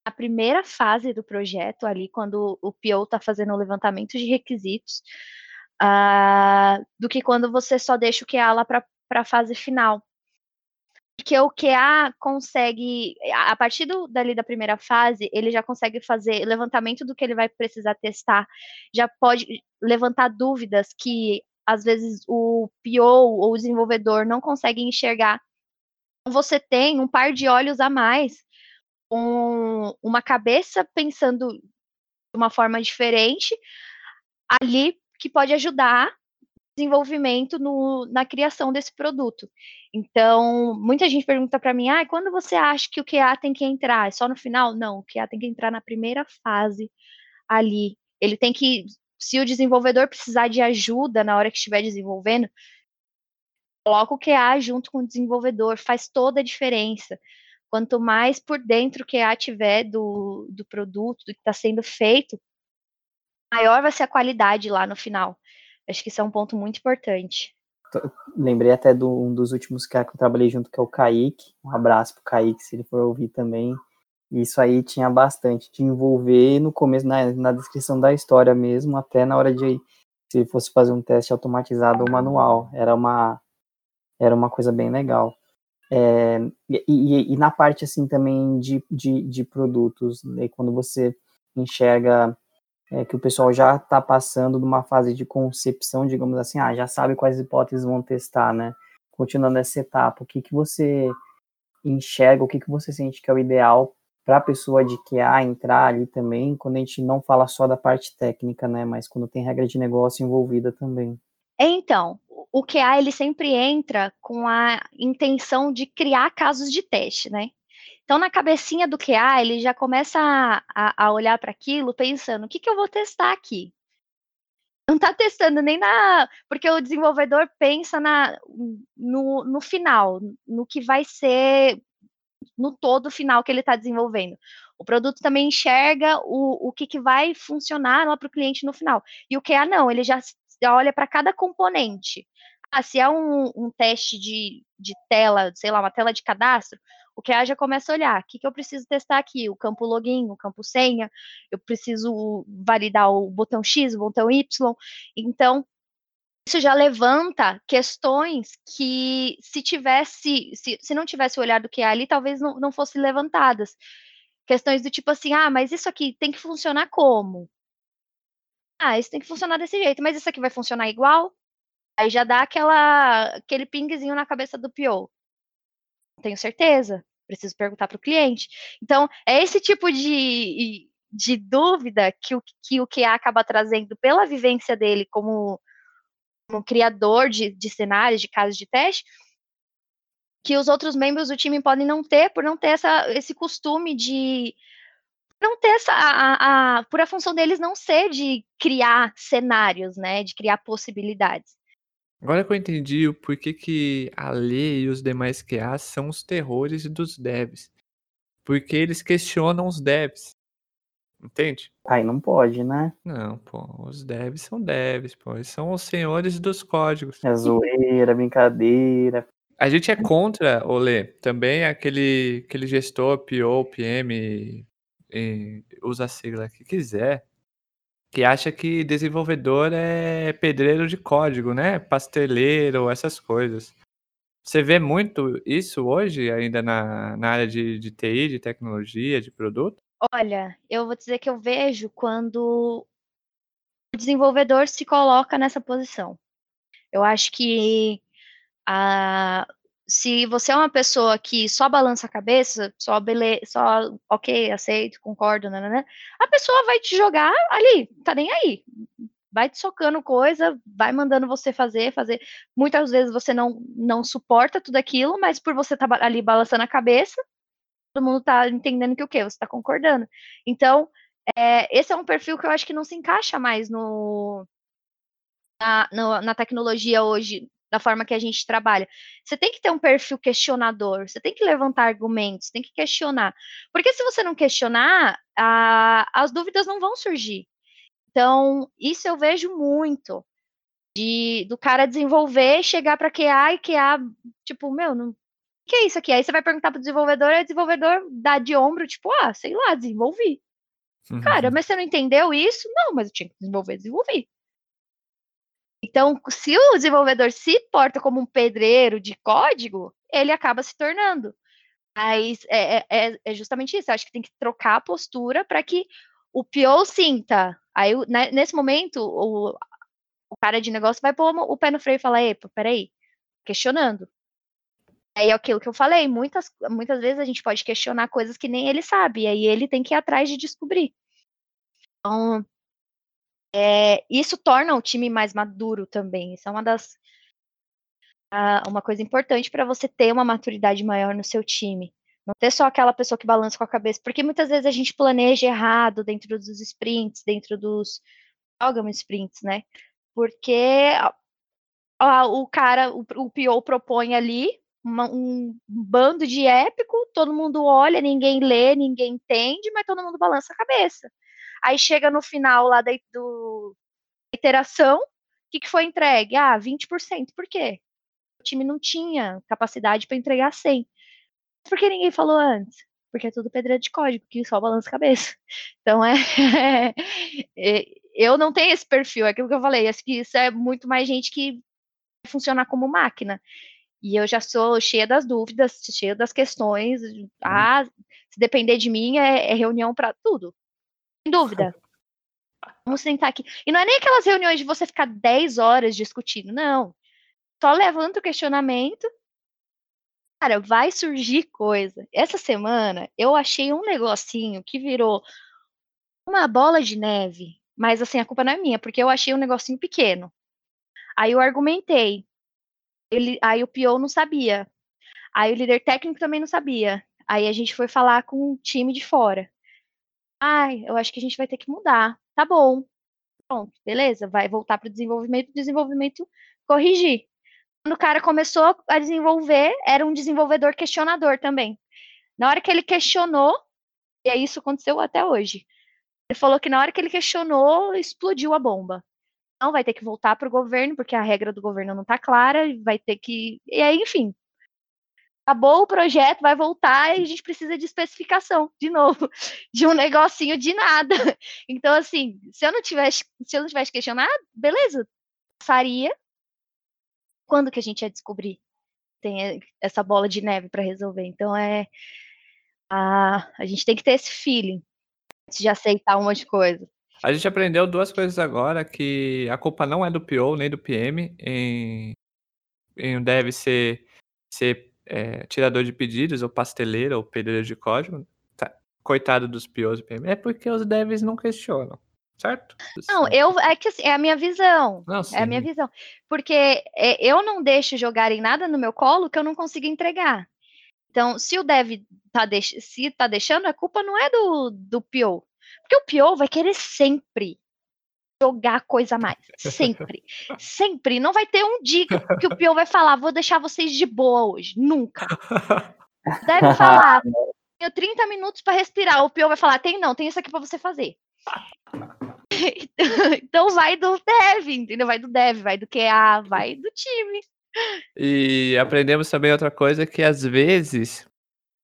na primeira fase do projeto, ali, quando o PO está fazendo o levantamento de requisitos, uh, do que quando você só deixa o QA lá para a fase final porque o QA consegue, a partir do, dali da primeira fase, ele já consegue fazer levantamento do que ele vai precisar testar, já pode levantar dúvidas que às vezes o PO ou o desenvolvedor não consegue enxergar. Então, você tem um par de olhos a mais, um, uma cabeça pensando de uma forma diferente ali que pode ajudar desenvolvimento no, na criação desse produto. Então, muita gente pergunta para mim, ah, quando você acha que o QA tem que entrar? É só no final? Não, o QA tem que entrar na primeira fase ali. Ele tem que, se o desenvolvedor precisar de ajuda na hora que estiver desenvolvendo, coloca o QA junto com o desenvolvedor, faz toda a diferença. Quanto mais por dentro o QA tiver do, do produto, do que está sendo feito, maior vai ser a qualidade lá no final. Acho que isso é um ponto muito importante. Lembrei até de um dos últimos caras que eu trabalhei junto, que é o Kaique. Um abraço pro Kaique, se ele for ouvir também. Isso aí tinha bastante de envolver no começo, na, na descrição da história mesmo, até na hora de se fosse fazer um teste automatizado ou manual. Era uma, era uma coisa bem legal. É, e, e, e, na parte assim também de, de, de produtos, né, quando você enxerga é, que o pessoal já está passando de uma fase de concepção, digamos assim, ah, já sabe quais hipóteses vão testar, né? Continuando essa etapa, o que, que você enxerga, o que, que você sente que é o ideal para a pessoa de QA entrar ali também, quando a gente não fala só da parte técnica, né, mas quando tem regra de negócio envolvida também. Então, o QA ele sempre entra com a intenção de criar casos de teste, né? Então, na cabecinha do QA, ele já começa a, a, a olhar para aquilo pensando: o que, que eu vou testar aqui? Não está testando nem na. Porque o desenvolvedor pensa na, no, no final, no que vai ser no todo final que ele está desenvolvendo. O produto também enxerga o, o que, que vai funcionar lá para o cliente no final. E o QA não, ele já, já olha para cada componente. Ah, se é um, um teste de, de tela, sei lá, uma tela de cadastro, o QA já começa a olhar, o que, que eu preciso testar aqui? O campo login, o campo senha, eu preciso validar o botão X, o botão Y. Então, isso já levanta questões que se tivesse, se, se não tivesse o olhar do QA ali, talvez não, não fossem levantadas. Questões do tipo assim, ah, mas isso aqui tem que funcionar como? Ah, isso tem que funcionar desse jeito, mas isso aqui vai funcionar igual? Aí já dá aquela, aquele pingzinho na cabeça do PO. Tenho certeza, preciso perguntar para o cliente. Então, é esse tipo de, de dúvida que o, que o QA acaba trazendo pela vivência dele como, como criador de, de cenários, de casos de teste, que os outros membros do time podem não ter, por não ter essa, esse costume de não ter essa a, a, por a função deles não ser de criar cenários, né, de criar possibilidades. Agora que eu entendi o porquê que a lei e os demais QAs são os terrores dos devs. Porque eles questionam os devs. Entende? Aí não pode, né? Não, pô, os devs são devs, pô. Eles são os senhores dos códigos. É zoeira, brincadeira. A gente é contra, Olê, também aquele, aquele gestor, PO, PM, usa a sigla que quiser, que acha que desenvolvedor é pedreiro de código, né? Pasteleiro, essas coisas. Você vê muito isso hoje, ainda na, na área de, de TI, de tecnologia, de produto? Olha, eu vou dizer que eu vejo quando o desenvolvedor se coloca nessa posição. Eu acho que a, se você é uma pessoa que só balança a cabeça, só beleza, só ok, aceito, concordo, né, né, né, a pessoa vai te jogar ali, tá nem aí. Vai te socando coisa, vai mandando você fazer, fazer. Muitas vezes você não, não suporta tudo aquilo, mas por você estar tá ali balançando a cabeça, todo mundo tá entendendo que o quê? Você tá concordando. Então, é, esse é um perfil que eu acho que não se encaixa mais no, na, na tecnologia hoje, da forma que a gente trabalha. Você tem que ter um perfil questionador, você tem que levantar argumentos, tem que questionar. Porque se você não questionar, a, as dúvidas não vão surgir. Então, isso eu vejo muito. De, do cara desenvolver, chegar para QA e QA, tipo, meu, não, que é isso aqui? Aí você vai perguntar pro desenvolvedor, e o desenvolvedor dá de ombro, tipo, ah, sei lá, desenvolvi. Uhum. Cara, mas você não entendeu isso? Não, mas eu tinha que desenvolver, desenvolvi. Então, se o desenvolvedor se porta como um pedreiro de código, ele acaba se tornando. Mas é, é, é, é justamente isso. Eu acho que tem que trocar a postura para que o PO sinta. Aí, né, nesse momento, o, o cara de negócio vai pôr o pé no freio e falar: Epa, peraí, questionando. Aí é aquilo que eu falei, muitas, muitas vezes a gente pode questionar coisas que nem ele sabe, e aí ele tem que ir atrás de descobrir. Então, é, isso torna o time mais maduro também. Isso é uma das uh, uma coisa importante para você ter uma maturidade maior no seu time. Não ter só aquela pessoa que balança com a cabeça, porque muitas vezes a gente planeja errado dentro dos sprints, dentro dos programa sprints, né? Porque uh, o cara, o, o PO propõe ali uma, um bando de épico, todo mundo olha, ninguém lê, ninguém entende, mas todo mundo balança a cabeça. Aí chega no final lá da, do, iteração, o que, que foi entregue? Ah, 20%. Por quê? O time não tinha capacidade para entregar 100%. Por que ninguém falou antes? Porque é tudo pedreira de código, que só balança a cabeça. (laughs) Então é, (laughs) é, Eu não tenho esse perfil, é aquilo que eu falei. Acho que isso é muito mais gente que funcionar como máquina. E eu já sou cheia das dúvidas, cheia das questões. Uhum. Ah, se depender de mim, é, é reunião para tudo. Sem dúvida. Vamos sentar aqui. E não é nem aquelas reuniões de você ficar 10 horas discutindo, não. Só levanta o questionamento. Cara, vai surgir coisa. Essa semana eu achei um negocinho que virou uma bola de neve. Mas assim, a culpa não é minha, porque eu achei um negocinho pequeno. Aí eu argumentei. Ele, aí o PO não sabia. Aí o líder técnico também não sabia. Aí a gente foi falar com o time de fora. Ai, eu acho que a gente vai ter que mudar. Tá bom. Pronto, beleza. Vai voltar para o desenvolvimento, desenvolvimento corrigir. Quando o cara começou a desenvolver, era um desenvolvedor questionador também. Na hora que ele questionou, e é isso aconteceu até hoje. Ele falou que na hora que ele questionou, explodiu a bomba. Não vai ter que voltar para o governo, porque a regra do governo não está clara, vai ter que. E aí, enfim. Acabou o projeto, vai voltar e a gente precisa de especificação, de novo, (laughs) de um negocinho de nada. (laughs) Então, assim, se eu não tivesse, se eu não tivesse questionado, beleza, passaria, quando que a gente ia descobrir? Tem essa bola de neve para resolver. Então é a, a gente tem que ter esse feeling de aceitar um monte de coisa. A gente aprendeu duas coisas agora, que a culpa não é do PO nem do PM em, em deve ser, ser é, tirador de pedidos, ou pasteleiro, ou pedreiro de código. Tá. Coitado dos POs e PM. É porque os devs não questionam certo? Não, eu é que assim, é a minha visão. Não, é a minha visão. Porque é, eu não deixo jogarem nada no meu colo que eu não consigo entregar. Então, se o dev tá, deix se tá deixando, a culpa não é do, do PO. Porque o PO vai querer sempre jogar coisa a mais. Sempre. sempre. Não vai ter um dia que o PO vai falar, vou deixar vocês de boa hoje. Nunca. Deve (laughs) falar, tenho 30 minutos para respirar. O PO vai falar, tem não, tem isso aqui para você fazer. (laughs) então vai do dev, entendeu? Vai do dev, vai do QA, vai do time. E aprendemos também outra coisa que às vezes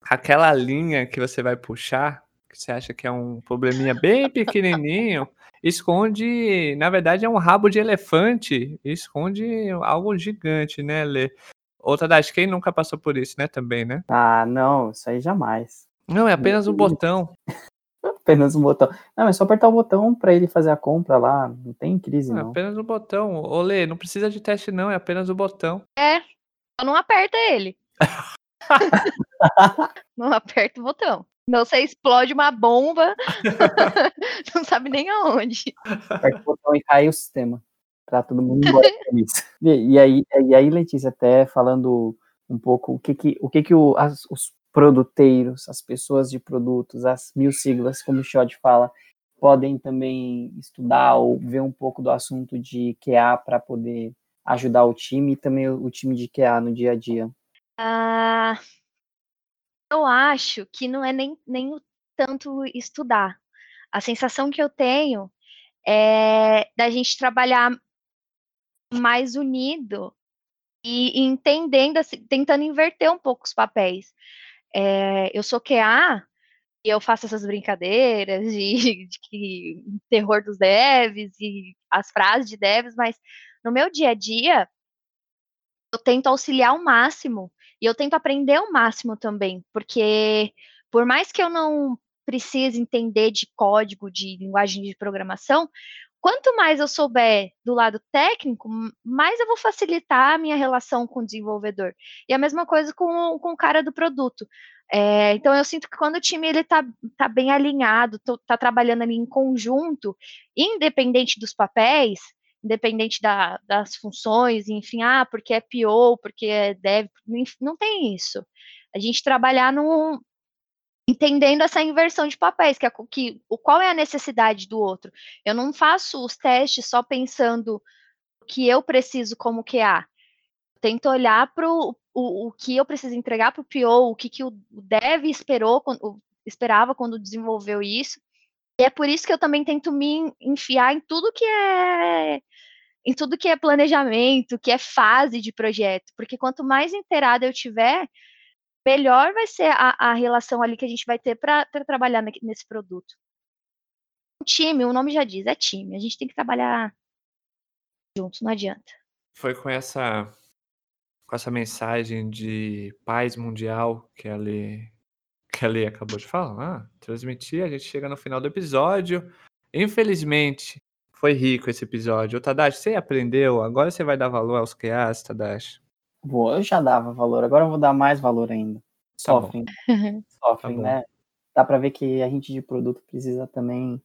aquela linha que você vai puxar, que você acha que é um probleminha bem pequenininho, esconde, na verdade é um rabo de elefante, esconde algo gigante, né, Lê? Outra das quem nunca passou por isso, né, também, né? Ah, não, isso aí jamais. Não, é apenas um botão. (laughs) apenas um botão. Não, é só apertar o botão para ele fazer a compra lá. Não tem crise, não. É apenas um botão. Olê, não precisa de teste, não. É apenas o um botão. É. Só não aperta ele. (laughs) (laughs) não aperta o botão. Não, você explode uma bomba. (laughs) não sabe nem aonde. Aperta o botão e cai o sistema. Pra todo mundo embora. (laughs) E, e, aí, e aí, Letícia, até falando um pouco o que que, o que, que o, as, os produteiros, as pessoas de produtos, as mil siglas, como o Shod fala, podem também estudar ou ver um pouco do assunto de QA para poder ajudar o time e também o, time de QA no dia a dia? Ah, eu acho que não é nem, nem o tanto estudar. A sensação que eu tenho é da gente trabalhar mais unido e entendendo, assim, tentando inverter um pouco os papéis. É, eu sou QA e eu faço essas brincadeiras de, de que terror dos devs e as frases de devs, mas no meu dia a dia eu tento auxiliar o máximo e eu tento aprender o máximo também, porque por mais que eu não precise entender de código, de linguagem de programação, quanto mais eu souber do lado técnico, mais eu vou facilitar a minha relação com o desenvolvedor. E a mesma coisa com, com o cara do produto. É, então eu sinto que quando o time ele tá, tá bem alinhado, tá trabalhando ali em conjunto, independente dos papéis, independente da, das funções, enfim, ah, porque é PO, porque é dev, não tem isso. A gente trabalhar num, entendendo essa inversão de papéis, que, é, que o qual é a necessidade do outro. Eu não faço os testes só pensando o que eu preciso como QA. Eu tento olhar para o, o que eu preciso entregar para o PO, o que, que o dev esperou, quando, esperava quando desenvolveu isso. E é por isso que eu também tento me enfiar em tudo que é em tudo que é planejamento, que é fase de projeto, porque quanto mais inteirada eu tiver, melhor vai ser a, a relação ali que a gente vai ter para trabalhar nesse produto. O time, o nome já diz, é time. A gente tem que trabalhar juntos, não adianta. Foi com essa com essa mensagem de paz mundial que Lê, que a Lê acabou de falar, transmitir, a gente chega no final do episódio. Infelizmente, foi rico esse episódio. O Tadashi, você aprendeu? Agora você vai dar valor aos QAs, Tadashi? Vou, eu já dava valor, agora eu vou dar mais valor ainda. (laughs) Sofrem. Tá Sofrem, tá né? Dá pra ver que a gente de produto precisa também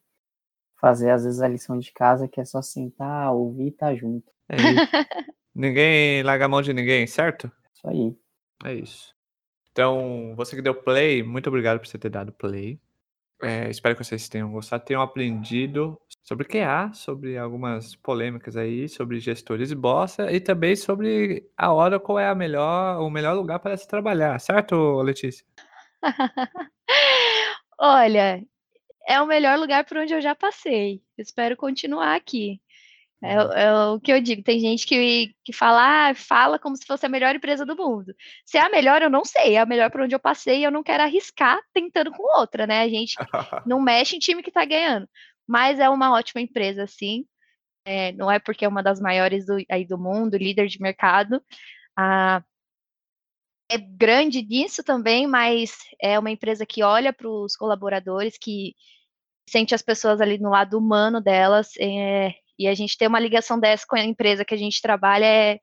fazer, às vezes, a lição de casa, que é só sentar, ouvir e tá junto. É (laughs) ninguém larga a mão de ninguém, certo? Isso aí. É isso. Então, você que deu play, muito obrigado por você ter dado play. É, espero que vocês tenham gostado, tenham aprendido sobre QA, sobre algumas polêmicas aí, sobre gestores bossa e também sobre a hora qual é a melhor, o melhor lugar para se trabalhar, certo, Letícia? (laughs) Olha, é o melhor lugar por onde eu já passei. Espero continuar aqui. É, é, o que eu digo. Tem gente que, que fala, ah, fala como se fosse a melhor empresa do mundo. Se é a melhor, eu não sei. É a melhor por onde eu passei e eu não quero arriscar tentando com outra, né? A gente (laughs) não mexe em time que tá ganhando. Mas é uma ótima empresa, sim. É, não é porque é uma das maiores do, aí do mundo, líder de mercado. Ah, é grande disso também, mas é uma empresa que olha para os colaboradores, que sente as pessoas ali no lado humano delas. É, e a gente ter uma ligação dessa com a empresa que a gente trabalha é,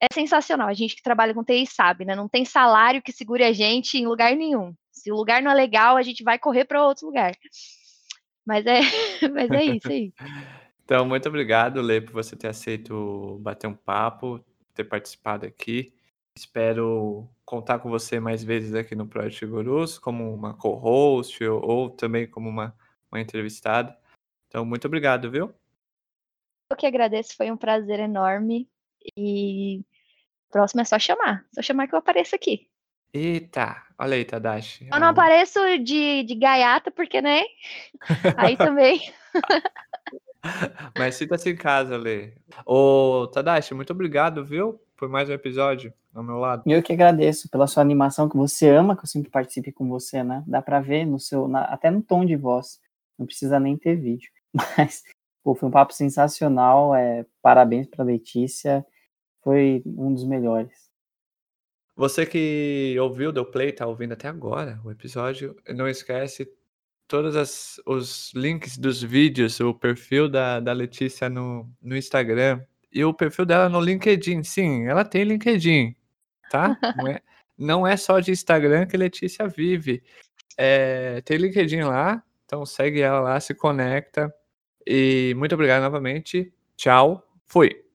é sensacional. A gente que trabalha com TI sabe, né? Não tem salário que segure a gente em lugar nenhum. Se o lugar não é legal, a gente vai correr para outro lugar. Mas é, (laughs) mas é isso aí. (laughs) Então, muito obrigado, Lê, por você ter aceito bater um papo, ter participado aqui. Espero contar com você mais vezes aqui no Project Gurus, como uma co-host ou, ou, também como uma, uma entrevistada. Então, muito obrigado, viu? Eu que agradeço, foi um prazer enorme. E próximo é só chamar. Só chamar que eu apareço aqui. Eita, olha aí, Tadashi. Eu não apareço de, de gaiata, porque, né? (laughs) Aí também. Mas sinta-se em casa, Lê. Ô, Tadashi, muito obrigado, viu? Por mais um episódio ao meu lado. Eu que agradeço pela sua animação, que você ama que eu sempre participe com você, né? Dá pra ver no seu, na, até no tom de voz. Não precisa nem ter vídeo. (laughs) Mas Pô, foi um papo sensacional. É, parabéns para Letícia. Foi um dos melhores. Você que ouviu, deu play, tá ouvindo até agora o episódio, não esquece todos as, os links dos vídeos, o perfil da, da Letícia no, no Instagram e o perfil dela no LinkedIn. Sim, ela tem LinkedIn, tá? (laughs) Não é, não é só de Instagram que Letícia vive. É, tem LinkedIn lá, então segue ela lá, se conecta. E muito obrigado novamente. Tchau. Fui.